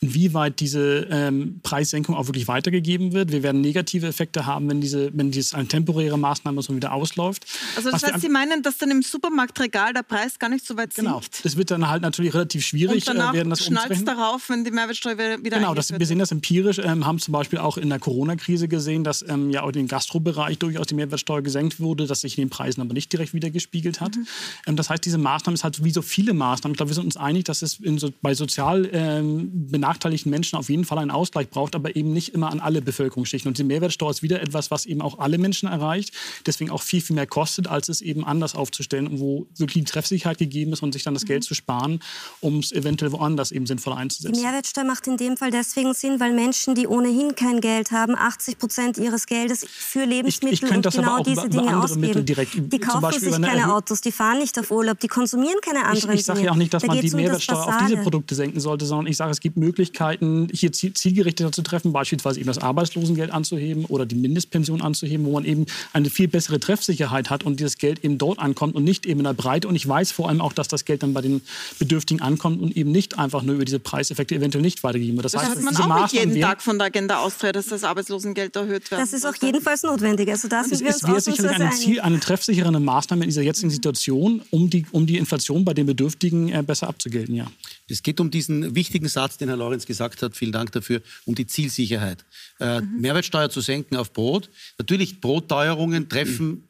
inwieweit diese ähm, Preissenkung auch wirklich weitergegeben wird. Wir werden negative Effekte haben, wenn diese, wenn dies eine temporäre Maßnahme so wieder ausläuft. Also das was heißt, Sie meinen, dass dann im Supermarktregal der Preis gar nicht so weit genau. sinkt? Genau. Das wird dann halt natürlich relativ schwierig. Und danach äh, werden das schnallt darauf, wenn die Mehrwertsteuer wieder Genau, das, wir sehen das empirisch, ähm, haben zum Beispiel auch in der Corona-Krise Krise gesehen, dass ähm, ja auch im Gastrobereich durchaus die Mehrwertsteuer gesenkt wurde, dass sich in den Preisen aber nicht direkt wieder gespiegelt hat. Mhm. Ähm, das heißt, diese Maßnahme ist halt wie so viele Maßnahmen. Ich glaube, wir sind uns einig, dass es so, bei sozial ähm, benachteiligten Menschen auf jeden Fall einen Ausgleich braucht, aber eben nicht immer an alle Bevölkerungsschichten. Und die Mehrwertsteuer ist wieder etwas, was eben auch alle Menschen erreicht, deswegen auch viel, viel mehr kostet, als es eben anders aufzustellen, wo wirklich die Treffsicherheit gegeben ist und sich dann das mhm. Geld zu sparen, um es eventuell woanders eben sinnvoll einzusetzen. Die Mehrwertsteuer macht in dem Fall deswegen Sinn, weil Menschen, die ohnehin kein Geld haben, 80 Prozent ihres Geldes für Lebensmittel ich, ich und genau diese Dinge ausgeben. Direkt, die kaufen sich keine Autos, die fahren nicht auf Urlaub, die konsumieren keine anderen Ich, ich sage ja auch nicht, dass da man die um Mehrwertsteuer auf diese Produkte senken sollte, sondern ich sage, es gibt Möglichkeiten, hier zielgerichteter zu treffen, beispielsweise eben das Arbeitslosengeld anzuheben oder die Mindestpension anzuheben, wo man eben eine viel bessere Treffsicherheit hat und dieses Geld eben dort ankommt und nicht eben in der Breite. Und ich weiß vor allem auch, dass das Geld dann bei den Bedürftigen ankommt und eben nicht einfach nur über diese Preiseffekte eventuell nicht weitergegeben wird. Das, das heißt, man auch nicht jeden Tag von der Agenda Austria, dass das Arbeitslosengeld erhöht wird. Das ist auch jedenfalls notwendig. Also da sind wir uns wäre sicherlich eine, Ziel, eine treffsichere Maßnahme in dieser jetzigen Situation, um die, um die Inflation bei den Bedürftigen äh, besser abzugelten. Ja. Es geht um diesen wichtigen Satz, den Herr Lorenz gesagt hat, vielen Dank dafür, um die Zielsicherheit. Äh, mhm. Mehrwertsteuer zu senken auf Brot. Natürlich, Brotteuerungen treffen mhm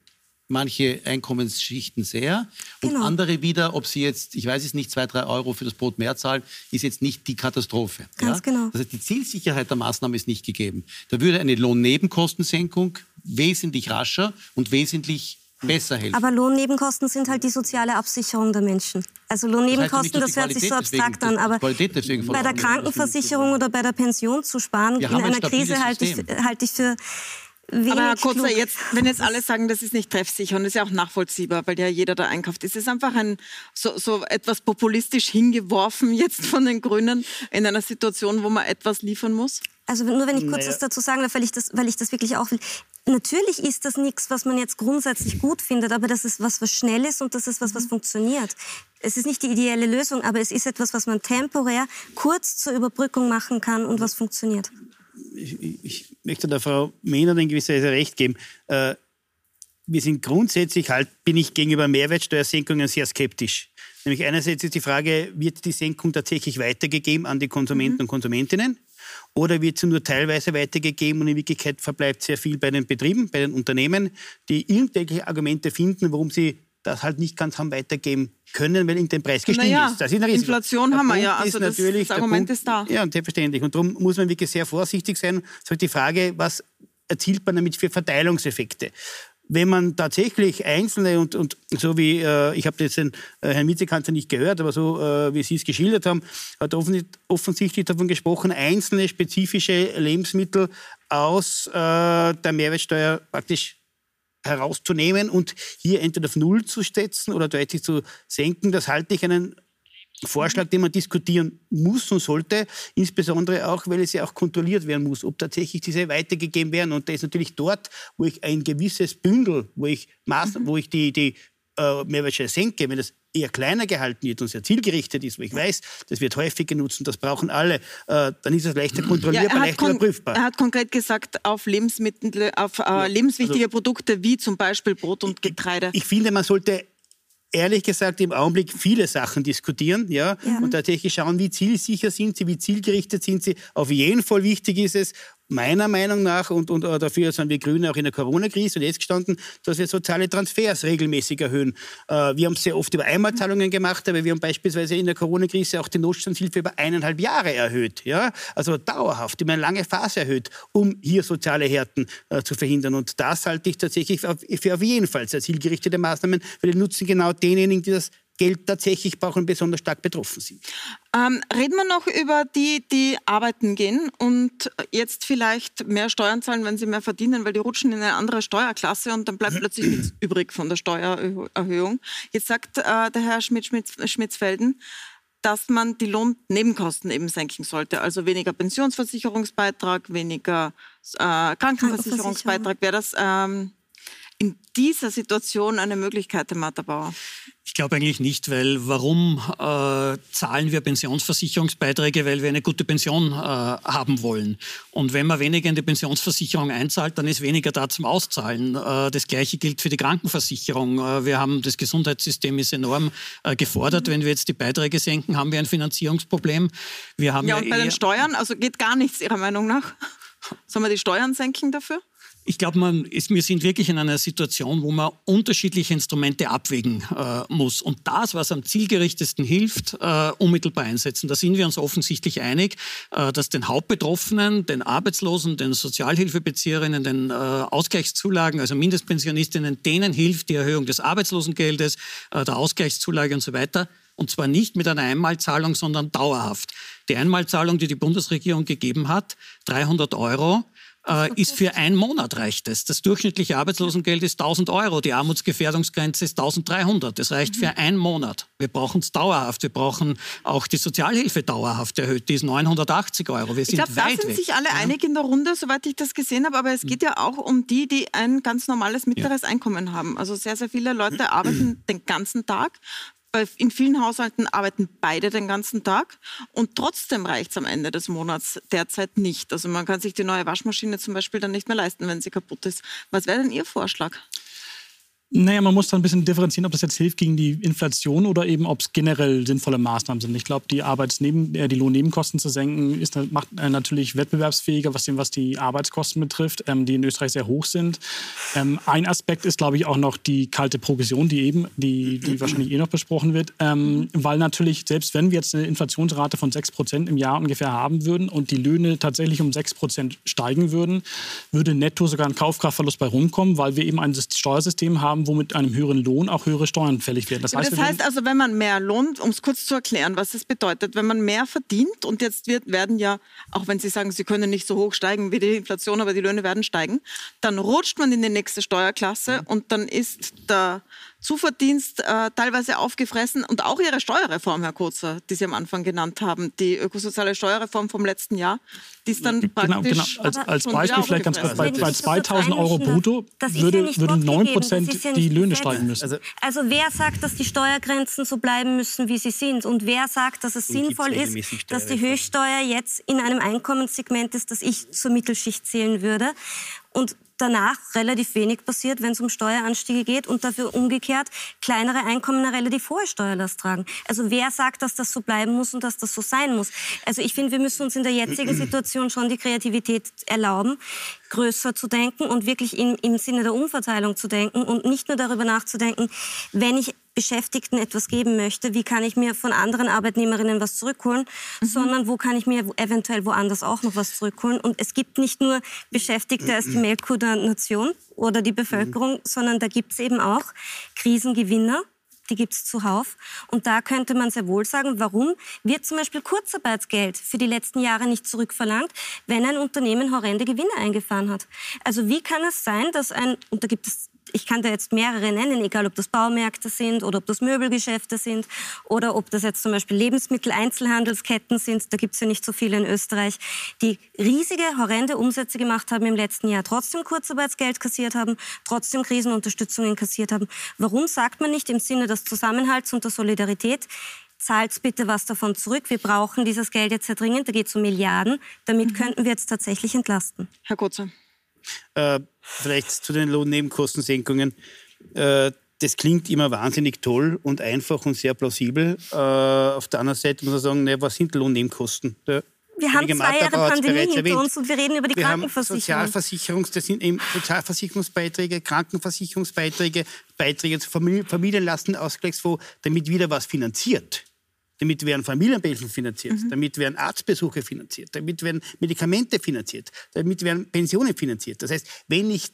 manche Einkommensschichten sehr und genau. andere wieder, ob sie jetzt, ich weiß es nicht, zwei, drei Euro für das Brot mehr zahlen, ist jetzt nicht die Katastrophe. Ganz ja? genau. Das heißt, die Zielsicherheit der Maßnahme ist nicht gegeben. Da würde eine Lohnnebenkostensenkung wesentlich rascher und wesentlich besser helfen. Aber Lohnnebenkosten sind halt die soziale Absicherung der Menschen. Also Lohnnebenkosten, das, hört sich so abstrakt an, aber bei der Krankenversicherung oder bei der Pension zu sparen in einer Krise halte ich, halte ich für Wenig Aber Herr Kotzer, jetzt, wenn jetzt alle sagen, das ist nicht treffsicher und das ist ja auch nachvollziehbar, weil ja jeder da einkauft, ist es einfach ein so, so etwas populistisch hingeworfen jetzt von den Grünen in einer Situation, wo man etwas liefern muss? Also nur wenn ich kurz naja. was dazu sagen darf, weil ich das, weil ich das wirklich auch will. Natürlich ist das nichts, was man jetzt grundsätzlich gut findet, aber das ist was, was schnell ist und das ist was, was mhm. funktioniert. Es ist nicht die ideelle Lösung, aber es ist etwas, was man temporär kurz zur Überbrückung machen kann und was funktioniert. Ich, ich möchte der Frau Mehner in gewisser Weise recht geben. Äh, wir sind grundsätzlich halt, bin ich gegenüber Mehrwertsteuersenkungen sehr skeptisch. Nämlich einerseits ist die Frage, wird die Senkung tatsächlich weitergegeben an die Konsumenten mhm. und Konsumentinnen? Oder wird sie nur teilweise weitergegeben und in Wirklichkeit verbleibt sehr viel bei den Betrieben, bei den Unternehmen, die irgendwelche Argumente finden, warum sie das halt nicht ganz haben weitergeben können, weil den Preis gestiegen naja, ist. Das ist Inflation haben wir ja, also das, das Argument Punkt, ist da. Ja, selbstverständlich. Und darum muss man wirklich sehr vorsichtig sein. Es ist halt die Frage, was erzielt man damit für Verteilungseffekte? wenn man tatsächlich einzelne und, und so wie, äh, ich habe jetzt den äh, Herrn Vizekanzler nicht gehört, aber so äh, wie Sie es geschildert haben, hat offensichtlich davon gesprochen, einzelne spezifische Lebensmittel aus äh, der Mehrwertsteuer praktisch herauszunehmen und hier entweder auf Null zu setzen oder deutlich zu senken. Das halte ich einen Vorschlag, den man diskutieren muss und sollte, insbesondere auch, weil es ja auch kontrolliert werden muss, ob tatsächlich diese weitergegeben werden. Und da ist natürlich dort, wo ich ein gewisses Bündel, wo ich, Maß, mhm. wo ich die, die äh, Mehrwertsteuer senke, wenn das eher kleiner gehalten wird und sehr zielgerichtet ist, wo ich weiß, das wird häufig genutzt und das brauchen alle, äh, dann ist es leichter kontrollierbar, ja, leichter überprüfbar. Er hat konkret gesagt, auf Lebensmittel, auf äh, ja, lebenswichtige also, Produkte wie zum Beispiel Brot und Getreide. Ich, ich finde, man sollte ehrlich gesagt im Augenblick viele Sachen diskutieren ja, ja, und tatsächlich schauen, wie zielsicher sind sie, wie zielgerichtet sind sie. Auf jeden Fall wichtig ist es, meiner Meinung nach, und, und äh, dafür sind wir Grüne auch in der Corona-Krise und jetzt gestanden, dass wir soziale Transfers regelmäßig erhöhen. Äh, wir haben sehr oft über Einmalzahlungen gemacht, aber wir haben beispielsweise in der Corona-Krise auch die Notstandshilfe über eineinhalb Jahre erhöht. Ja? Also dauerhaft, über eine lange Phase erhöht, um hier soziale Härten äh, zu verhindern. Und das halte ich tatsächlich für auf jeden Fall sehr zielgerichtete Maßnahmen, weil die nutzen genau denjenigen, die das Geld tatsächlich brauchen und besonders stark betroffen sind. Ähm, reden wir noch über die, die arbeiten gehen und jetzt vielleicht mehr Steuern zahlen, wenn sie mehr verdienen, weil die rutschen in eine andere Steuerklasse und dann bleibt plötzlich nichts übrig von der Steuererhöhung. Jetzt sagt äh, der Herr Schmidt-Schmitzfelden, dass man die Lohnnebenkosten eben senken sollte. Also weniger Pensionsversicherungsbeitrag, weniger äh, Krankenversicherungsbeitrag. Wäre das ähm, in dieser Situation eine Möglichkeit, Herr Matterbauer? Ich glaube eigentlich nicht, weil warum äh, zahlen wir Pensionsversicherungsbeiträge? Weil wir eine gute Pension äh, haben wollen. Und wenn man weniger in die Pensionsversicherung einzahlt, dann ist weniger da zum Auszahlen. Äh, das Gleiche gilt für die Krankenversicherung. Äh, wir haben das Gesundheitssystem ist enorm äh, gefordert. Mhm. Wenn wir jetzt die Beiträge senken, haben wir ein Finanzierungsproblem. Wir haben ja, und bei den Steuern, also geht gar nichts Ihrer Meinung nach? Sollen wir die Steuern senken dafür? Ich glaube, wir sind wirklich in einer Situation, wo man unterschiedliche Instrumente abwägen äh, muss. Und das, was am zielgerichtesten hilft, äh, unmittelbar einsetzen. Da sind wir uns offensichtlich einig, äh, dass den Hauptbetroffenen, den Arbeitslosen, den Sozialhilfebezieherinnen, den äh, Ausgleichszulagen, also Mindestpensionistinnen, denen hilft die Erhöhung des Arbeitslosengeldes, äh, der Ausgleichszulage und so weiter. Und zwar nicht mit einer Einmalzahlung, sondern dauerhaft. Die Einmalzahlung, die die Bundesregierung gegeben hat, 300 Euro, äh, ist für einen Monat reicht es. Das durchschnittliche Arbeitslosengeld ist 1000 Euro, die Armutsgefährdungsgrenze ist 1300. Das reicht für einen Monat. Wir brauchen es dauerhaft. Wir brauchen auch die Sozialhilfe dauerhaft erhöht. Die ist 980 Euro. Wir sind ich glaube, da sind weg. sich alle ja. einig in der Runde, soweit ich das gesehen habe. Aber es geht ja auch um die, die ein ganz normales mittleres ja. Einkommen haben. Also sehr, sehr viele Leute arbeiten den ganzen Tag, in vielen Haushalten arbeiten beide den ganzen Tag und trotzdem reicht es am Ende des Monats derzeit nicht. Also man kann sich die neue Waschmaschine zum Beispiel dann nicht mehr leisten, wenn sie kaputt ist. Was wäre denn Ihr Vorschlag? Naja, man muss da ein bisschen differenzieren, ob das jetzt hilft gegen die Inflation oder eben, ob es generell sinnvolle Maßnahmen sind. Ich glaube, die Arbeitsneben, äh, die Lohnnebenkosten zu senken, ist, macht äh, natürlich wettbewerbsfähiger, was, was die Arbeitskosten betrifft, ähm, die in Österreich sehr hoch sind. Ähm, ein Aspekt ist, glaube ich, auch noch die kalte Progression, die eben, die, die wahrscheinlich eh noch besprochen wird, ähm, weil natürlich, selbst wenn wir jetzt eine Inflationsrate von 6 Prozent im Jahr ungefähr haben würden und die Löhne tatsächlich um 6 Prozent steigen würden, würde netto sogar ein Kaufkraftverlust bei rumkommen, weil wir eben ein Steuersystem haben, haben, wo mit einem höheren Lohn auch höhere Steuern fällig werden. Das heißt, das heißt also, wenn man mehr lohnt, um es kurz zu erklären, was das bedeutet, wenn man mehr verdient und jetzt wird, werden ja, auch wenn Sie sagen, Sie können nicht so hoch steigen wie die Inflation, aber die Löhne werden steigen, dann rutscht man in die nächste Steuerklasse mhm. und dann ist der Zuverdienst äh, teilweise aufgefressen und auch Ihre Steuerreform, Herr Kurzer, die Sie am Anfang genannt haben, die ökosoziale Steuerreform vom letzten Jahr, die ist dann genau, praktisch... Genau, als, als Beispiel vielleicht ganz kurz, bei, bei 2000 Euro brutto würde, ja würde 9 Prozent ja die Löhne steigen müssen. Also, also, wer sagt, dass die Steuergrenzen so bleiben müssen, wie sie sind? Und wer sagt, dass es sinnvoll ist, dass die Höchststeuer jetzt in einem Einkommenssegment ist, das ich zur Mittelschicht zählen würde? Und danach relativ wenig passiert, wenn es um Steueranstiege geht und dafür umgekehrt kleinere Einkommen eine relativ hohe Steuerlast tragen. Also wer sagt, dass das so bleiben muss und dass das so sein muss? Also ich finde, wir müssen uns in der jetzigen Situation schon die Kreativität erlauben, größer zu denken und wirklich im, im Sinne der Umverteilung zu denken und nicht nur darüber nachzudenken, wenn ich Beschäftigten etwas geben möchte, wie kann ich mir von anderen Arbeitnehmerinnen was zurückholen, mhm. sondern wo kann ich mir eventuell woanders auch noch was zurückholen. Und es gibt nicht nur Beschäftigte als die Melkkuh der Nation oder die Bevölkerung, mhm. sondern da gibt es eben auch Krisengewinner die gibt es zuhauf. Und da könnte man sehr wohl sagen, warum wird zum Beispiel Kurzarbeitsgeld für die letzten Jahre nicht zurückverlangt, wenn ein Unternehmen horrende Gewinne eingefahren hat. Also wie kann es sein, dass ein, und da gibt es ich kann da jetzt mehrere nennen, egal ob das Baumärkte sind oder ob das Möbelgeschäfte sind oder ob das jetzt zum Beispiel Lebensmittel-Einzelhandelsketten sind. Da gibt es ja nicht so viele in Österreich, die riesige, horrende Umsätze gemacht haben im letzten Jahr, trotzdem Kurzarbeitsgeld kassiert haben, trotzdem Krisenunterstützungen kassiert haben. Warum sagt man nicht im Sinne des Zusammenhalts und der Solidarität, zahlt bitte was davon zurück. Wir brauchen dieses Geld jetzt sehr dringend. Da geht es um Milliarden. Damit mhm. könnten wir jetzt tatsächlich entlasten. Herr Kotzer. Äh, vielleicht zu den Lohnnebenkostensenkungen. Äh, das klingt immer wahnsinnig toll und einfach und sehr plausibel. Äh, auf der anderen Seite muss man sagen, ne, was sind Lohnnebenkosten? Der wir haben zwei Jahre Pandemie hinter erwähnt. uns und wir reden über die wir Krankenversicherung. Haben Sozialversicherungs, das sind eben Sozialversicherungsbeiträge, Krankenversicherungsbeiträge, Beiträge zur Familienlastenausgleichsfonds, damit wieder was finanziert. Damit werden Familienbeihilfen finanziert, mhm. damit werden Arztbesuche finanziert, damit werden Medikamente finanziert, damit werden Pensionen finanziert. Das heißt, wenn ich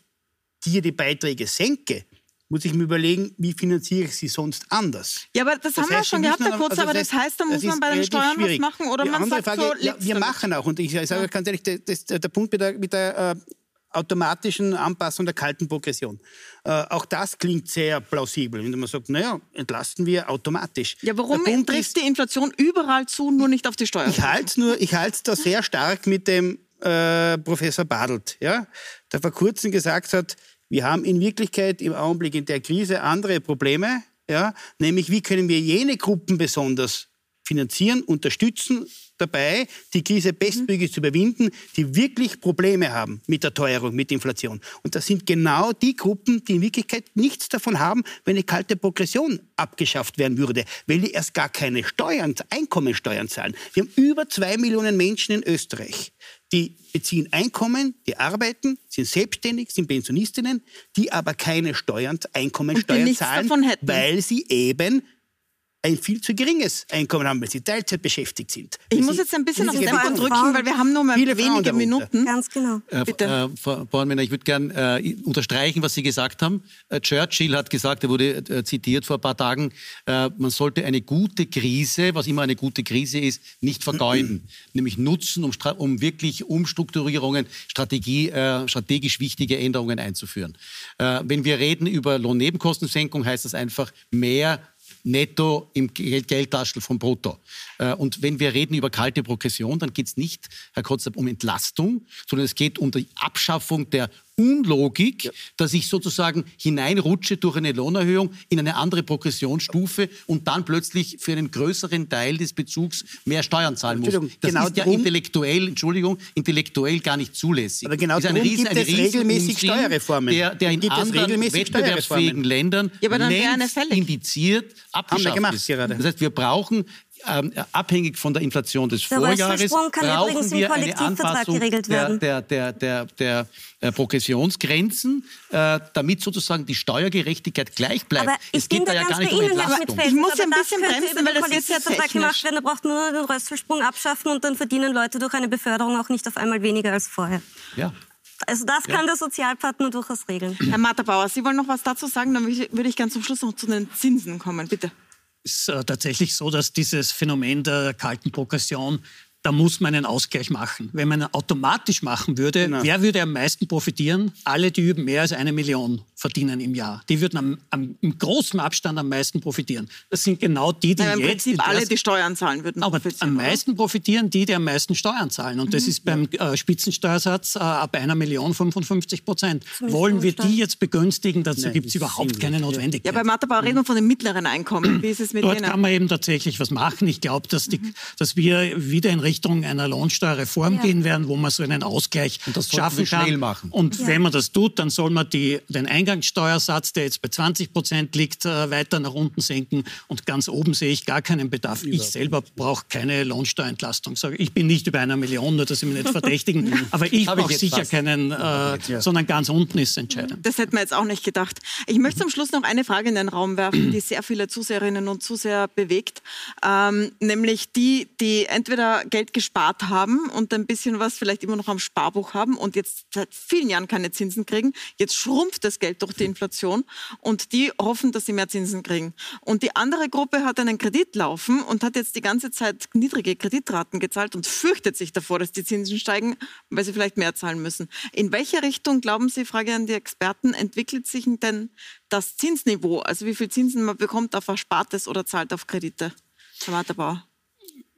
dir die Beiträge senke, muss ich mir überlegen, wie finanziere ich sie sonst anders. Ja, aber das, das haben wir schon gehabt, Herr Kurz, also aber das heißt, da muss man bei den Steuern schwierig. was machen oder die man sagt Frage, so, ja, Wir machen auch, und ich sage ja. ganz ehrlich, das, der Punkt mit der, mit der äh, automatischen Anpassung der kalten Progression. Äh, auch das klingt sehr plausibel, wenn man sagt, naja, entlasten wir automatisch. Ja, warum trifft die Inflation überall zu, nur nicht auf die Steuern? Ich halte nur, ich halte da sehr stark mit dem äh, Professor Badelt, ja, der vor kurzem gesagt hat, wir haben in Wirklichkeit im Augenblick in der Krise andere Probleme, ja, nämlich wie können wir jene Gruppen besonders finanzieren, unterstützen, dabei, die Krise bestmöglich mhm. zu überwinden, die wirklich Probleme haben mit der Teuerung, mit Inflation. Und das sind genau die Gruppen, die in Wirklichkeit nichts davon haben, wenn eine kalte Progression abgeschafft werden würde, weil die erst gar keine Steuern, Einkommensteuern zahlen. Wir haben über zwei Millionen Menschen in Österreich, die beziehen Einkommen, die arbeiten, sind selbstständig, sind Pensionistinnen, die aber keine Steuern, Einkommensteuern zahlen, weil sie eben ein viel zu geringes Einkommen haben, weil sie Teilzeit beschäftigt sind. Ich muss jetzt ein bisschen aufs Tempo drücken, weil wir haben nur mal wenige Minuten. Ganz genau. Äh, Bitte. Äh, Frau Bornmänner, ich würde gerne äh, unterstreichen, was Sie gesagt haben. Äh, Churchill hat gesagt, er wurde äh, zitiert vor ein paar Tagen, äh, man sollte eine gute Krise, was immer eine gute Krise ist, nicht vergeuden. Nämlich nutzen, um, um wirklich Umstrukturierungen, Strategie, strategisch wichtige Änderungen einzuführen. wenn wir reden über Lohnnebenkostensenkung, heißt das einfach mehr netto im Geldtaschel vom Brutto. Äh, und wenn wir reden über kalte Progression, dann geht es nicht, Herr Kotzab, um Entlastung, sondern es geht um die Abschaffung der Unlogik, ja. dass ich sozusagen hineinrutsche durch eine Lohnerhöhung in eine andere Progressionsstufe und dann plötzlich für einen größeren Teil des Bezugs mehr Steuern zahlen muss. Das genau ist ja intellektuell, Entschuldigung, intellektuell gar nicht zulässig. Aber genau darum riesen, gibt es regelmäßig Steuerreformen. Der, der in gibt anderen wettbewerbsfähigen Ländern ja, aber dann längst indiziert abgeschafft Haben wir gemacht ist. Gerade. Das heißt, wir brauchen ähm, abhängig von der Inflation des der Vorjahres brauchen wir eine Anpassung der, der, der, der, der äh, Progressionsgrenzen, äh, damit sozusagen die Steuergerechtigkeit gleich bleibt. Aber es geht da ja gar nicht um Entlastung. Ich muss ein bisschen bremsen, weil das wird sehr technisch. gemacht werden. Da braucht nur den Rösselsprung abschaffen und dann verdienen Leute durch eine Beförderung auch nicht auf einmal weniger als vorher. Ja. Also das kann der Sozialpartner durchaus regeln. Herr Matterbauer, Sie wollen noch was dazu sagen? Dann würde ich gerne zum Schluss noch zu den Zinsen kommen. Bitte. Ist äh, tatsächlich so, dass dieses Phänomen der kalten Progression da muss man einen Ausgleich machen. Wenn man ihn automatisch machen würde, genau. wer würde am meisten profitieren? Alle, die über mehr als eine Million verdienen im Jahr. Die würden am, am, im großen Abstand am meisten profitieren. Das sind genau die, die ja, im jetzt... Prinzip alle, die Steuern zahlen würden. Aber am meisten profitieren die, die am meisten Steuern zahlen. Und das mhm. ist beim äh, Spitzensteuersatz äh, ab einer Million 55 Prozent. Wollen wir die jetzt begünstigen? Dazu gibt es überhaupt keine Notwendigkeit. Ja, bei Matterbau reden wir von den mittleren Einkommen. Wie ist es mit Dort denen? kann man eben tatsächlich was machen. Ich glaube, dass, mhm. dass wir wieder in Richtung einer Lohnsteuerreform ja. gehen werden, wo man so einen Ausgleich schaffen kann. Und ja. wenn man das tut, dann soll man die, den Eingangssteuersatz, der jetzt bei 20 Prozent liegt, äh, weiter nach unten senken. Und ganz oben sehe ich gar keinen Bedarf. Ich selber brauche keine Lohnsteuerentlastung. Ich bin nicht über einer Million, nur dass Sie mich nicht verdächtigen. Aber ich brauche sicher fast. keinen, äh, sondern ganz unten ist entscheidend. Das hätte man jetzt auch nicht gedacht. Ich möchte zum Schluss noch eine Frage in den Raum werfen, die sehr viele Zuseherinnen und Zuseher bewegt. Ähm, nämlich die, die entweder Geld gespart haben, und ein bisschen was vielleicht immer noch am Sparbuch haben und jetzt seit vielen Jahren keine Zinsen kriegen. Jetzt schrumpft das Geld durch die Inflation und die hoffen, dass sie mehr Zinsen kriegen. Und die andere Gruppe hat einen Kredit laufen und hat jetzt die ganze Zeit niedrige Kreditraten gezahlt und fürchtet sich davor, dass die Zinsen steigen, weil sie vielleicht mehr zahlen müssen. In welche Richtung, glauben Sie, Frage an die Experten, entwickelt sich denn das Zinsniveau? Also wie viel Zinsen man bekommt auf Erspartes oder zahlt auf Kredite? Herr Matterbauer.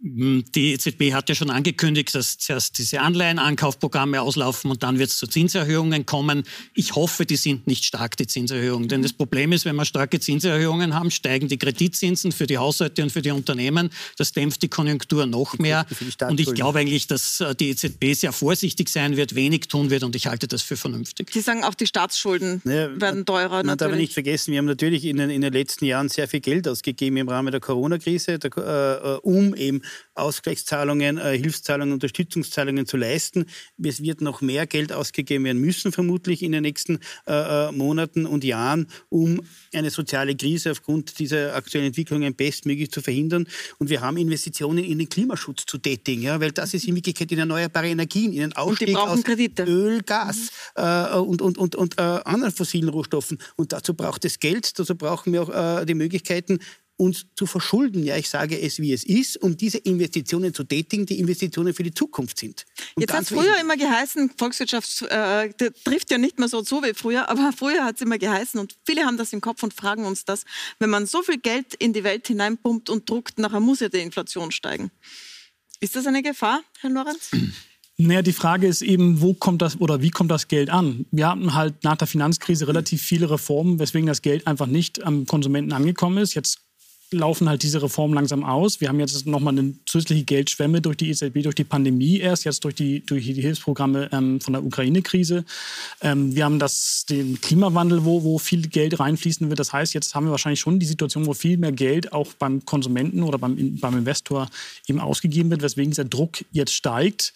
Hm, die EZB hat ja schon angekündigt, dass zuerst diese Anleihenankaufprogramme auslaufen und dann wird es zu Zinserhöhungen kommen. Ich hoffe, die sind nicht stark, die Zinserhöhungen. Denn das Problem ist, wenn wir starke Zinserhöhungen haben, steigen die Kreditzinsen für die Haushalte und für die Unternehmen. Das dämpft die Konjunktur noch mehr. Und ich glaube eigentlich, dass äh, die EZB sehr vorsichtig sein wird, wenig tun wird und ich halte das für vernünftig. Sie sagen auch, die Staatsschulden naja, werden teurer. Man darf aber nicht vergessen, wir haben natürlich in den, in den letzten Jahren sehr viel Geld ausgegeben im Rahmen der Corona-Krise, äh, äh, um eben Ausgleichszahlungen, äh, Hilfszahlungen, Unterstützungszahlungen zu leisten. Es wird noch mehr Geld ausgegeben werden müssen, vermutlich in den nächsten äh, äh, Monaten und Jahren, um eine soziale Krise aufgrund dieser aktuellen Entwicklungen bestmöglich zu verhindern. Und wir haben Investitionen in den Klimaschutz zu tätigen, ja, weil das ist in Wirklichkeit in erneuerbare Energien, in den Ausstieg aus Kredite. Öl, Gas äh, und, und, und, und äh, anderen fossilen Rohstoffen. Und dazu braucht es Geld, dazu brauchen wir auch äh, die Möglichkeiten, uns zu verschulden. Ja, ich sage es, wie es ist, um diese Investitionen zu tätigen, die Investitionen für die Zukunft sind. Und Jetzt hat es früher immer geheißen, Volkswirtschaft äh, trifft ja nicht mehr so zu wie früher, aber früher hat es immer geheißen und viele haben das im Kopf und fragen uns das, wenn man so viel Geld in die Welt hineinpumpt und druckt, nachher muss ja die Inflation steigen. Ist das eine Gefahr, Herr Lorenz? Naja, die Frage ist eben, wo kommt das oder wie kommt das Geld an? Wir hatten halt nach der Finanzkrise relativ viele Reformen, weswegen das Geld einfach nicht am Konsumenten angekommen ist. Jetzt laufen halt diese Reformen langsam aus. Wir haben jetzt nochmal eine zusätzliche Geldschwemme durch die EZB, durch die Pandemie erst, jetzt durch die, durch die Hilfsprogramme ähm, von der Ukraine-Krise. Ähm, wir haben das, den Klimawandel, wo, wo viel Geld reinfließen wird. Das heißt, jetzt haben wir wahrscheinlich schon die Situation, wo viel mehr Geld auch beim Konsumenten oder beim, beim Investor eben ausgegeben wird, weswegen dieser Druck jetzt steigt.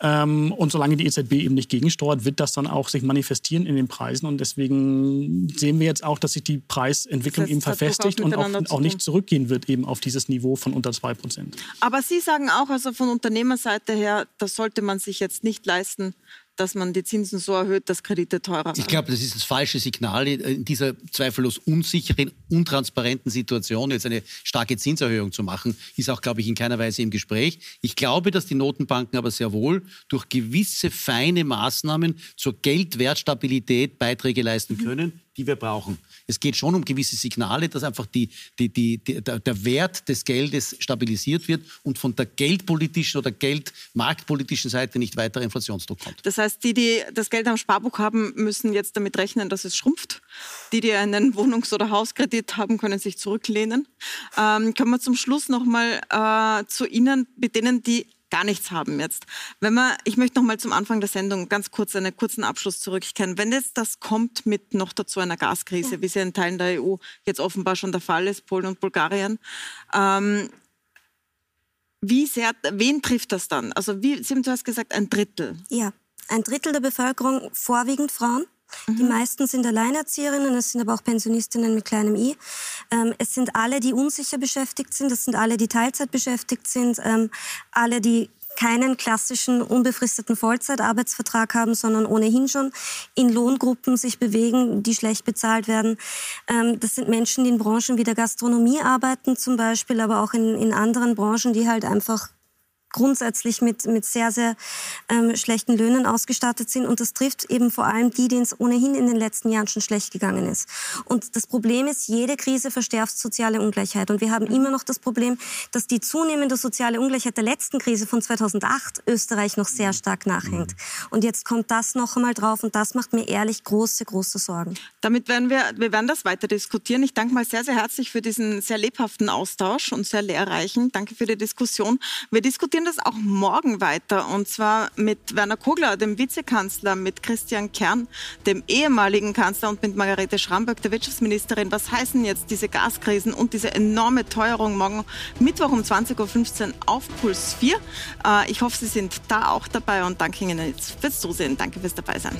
Ähm, und solange die EZB eben nicht gegensteuert, wird das dann auch sich manifestieren in den Preisen. Und deswegen sehen wir jetzt auch, dass sich die Preisentwicklung das heißt, eben verfestigt und auch, auch nicht zurück zurückgehen wird eben auf dieses Niveau von unter 2 Prozent. Aber Sie sagen auch, also von Unternehmerseite her, das sollte man sich jetzt nicht leisten, dass man die Zinsen so erhöht, dass Kredite teurer werden. Ich glaube, das ist das falsche Signal in dieser zweifellos unsicheren, untransparenten Situation. Jetzt eine starke Zinserhöhung zu machen, ist auch, glaube ich, in keiner Weise im Gespräch. Ich glaube, dass die Notenbanken aber sehr wohl durch gewisse feine Maßnahmen zur Geldwertstabilität Beiträge leisten können, die wir brauchen. Es geht schon um gewisse Signale, dass einfach die, die, die, der, Wert des Geldes stabilisiert wird und von der geldpolitischen oder geldmarktpolitischen Seite nicht weiterer Inflationsdruck kommt. Das heißt, die, die das Geld am Sparbuch haben, müssen jetzt damit rechnen, dass es schrumpft. Die, die einen Wohnungs- oder Hauskredit haben, können sich zurücklehnen. Ähm, kommen wir zum Schluss noch mal äh, zu Ihnen, mit denen, die gar nichts haben jetzt. Wenn man, ich möchte noch mal zum Anfang der Sendung ganz kurz einen kurzen Abschluss zurückkehren. Wenn jetzt das kommt mit noch dazu einer Gaskrise, wie sie in Teilen der EU jetzt offenbar schon der Fall ist, Polen und Bulgarien, ähm, wie sehr, wen trifft das dann? Also wie, Sie haben zuerst gesagt, ein Drittel. Ja, ein Drittel der Bevölkerung, vorwiegend Frauen. Mhm. Die meisten sind Alleinerzieherinnen, es sind aber auch Pensionistinnen mit kleinem i. Ähm, es sind alle, die unsicher beschäftigt sind, es sind alle, die Teilzeit beschäftigt sind, ähm, alle, die keinen klassischen unbefristeten Vollzeitarbeitsvertrag haben, sondern ohnehin schon in Lohngruppen sich bewegen, die schlecht bezahlt werden. Ähm, das sind Menschen, die in Branchen wie der Gastronomie arbeiten zum Beispiel, aber auch in, in anderen Branchen, die halt einfach grundsätzlich mit, mit sehr, sehr ähm, schlechten Löhnen ausgestattet sind. Und das trifft eben vor allem die, denen es ohnehin in den letzten Jahren schon schlecht gegangen ist. Und das Problem ist, jede Krise verstärkt soziale Ungleichheit. Und wir haben immer noch das Problem, dass die zunehmende soziale Ungleichheit der letzten Krise von 2008 Österreich noch sehr stark nachhängt. Und jetzt kommt das noch einmal drauf und das macht mir ehrlich große, große Sorgen. Damit werden wir, wir werden das weiter diskutieren. Ich danke mal sehr, sehr herzlich für diesen sehr lebhaften Austausch und sehr lehrreichen. Danke für die Diskussion. Wir diskutieren diskutieren das auch morgen weiter und zwar mit Werner Kogler, dem Vizekanzler, mit Christian Kern, dem ehemaligen Kanzler und mit Margarete Schramböck, der Wirtschaftsministerin. Was heißen jetzt diese Gaskrisen und diese enorme Teuerung morgen Mittwoch um 20.15 Uhr auf Puls 4? Äh, ich hoffe, Sie sind da auch dabei und danke Ihnen jetzt fürs Zusehen. Danke fürs Dabeisein.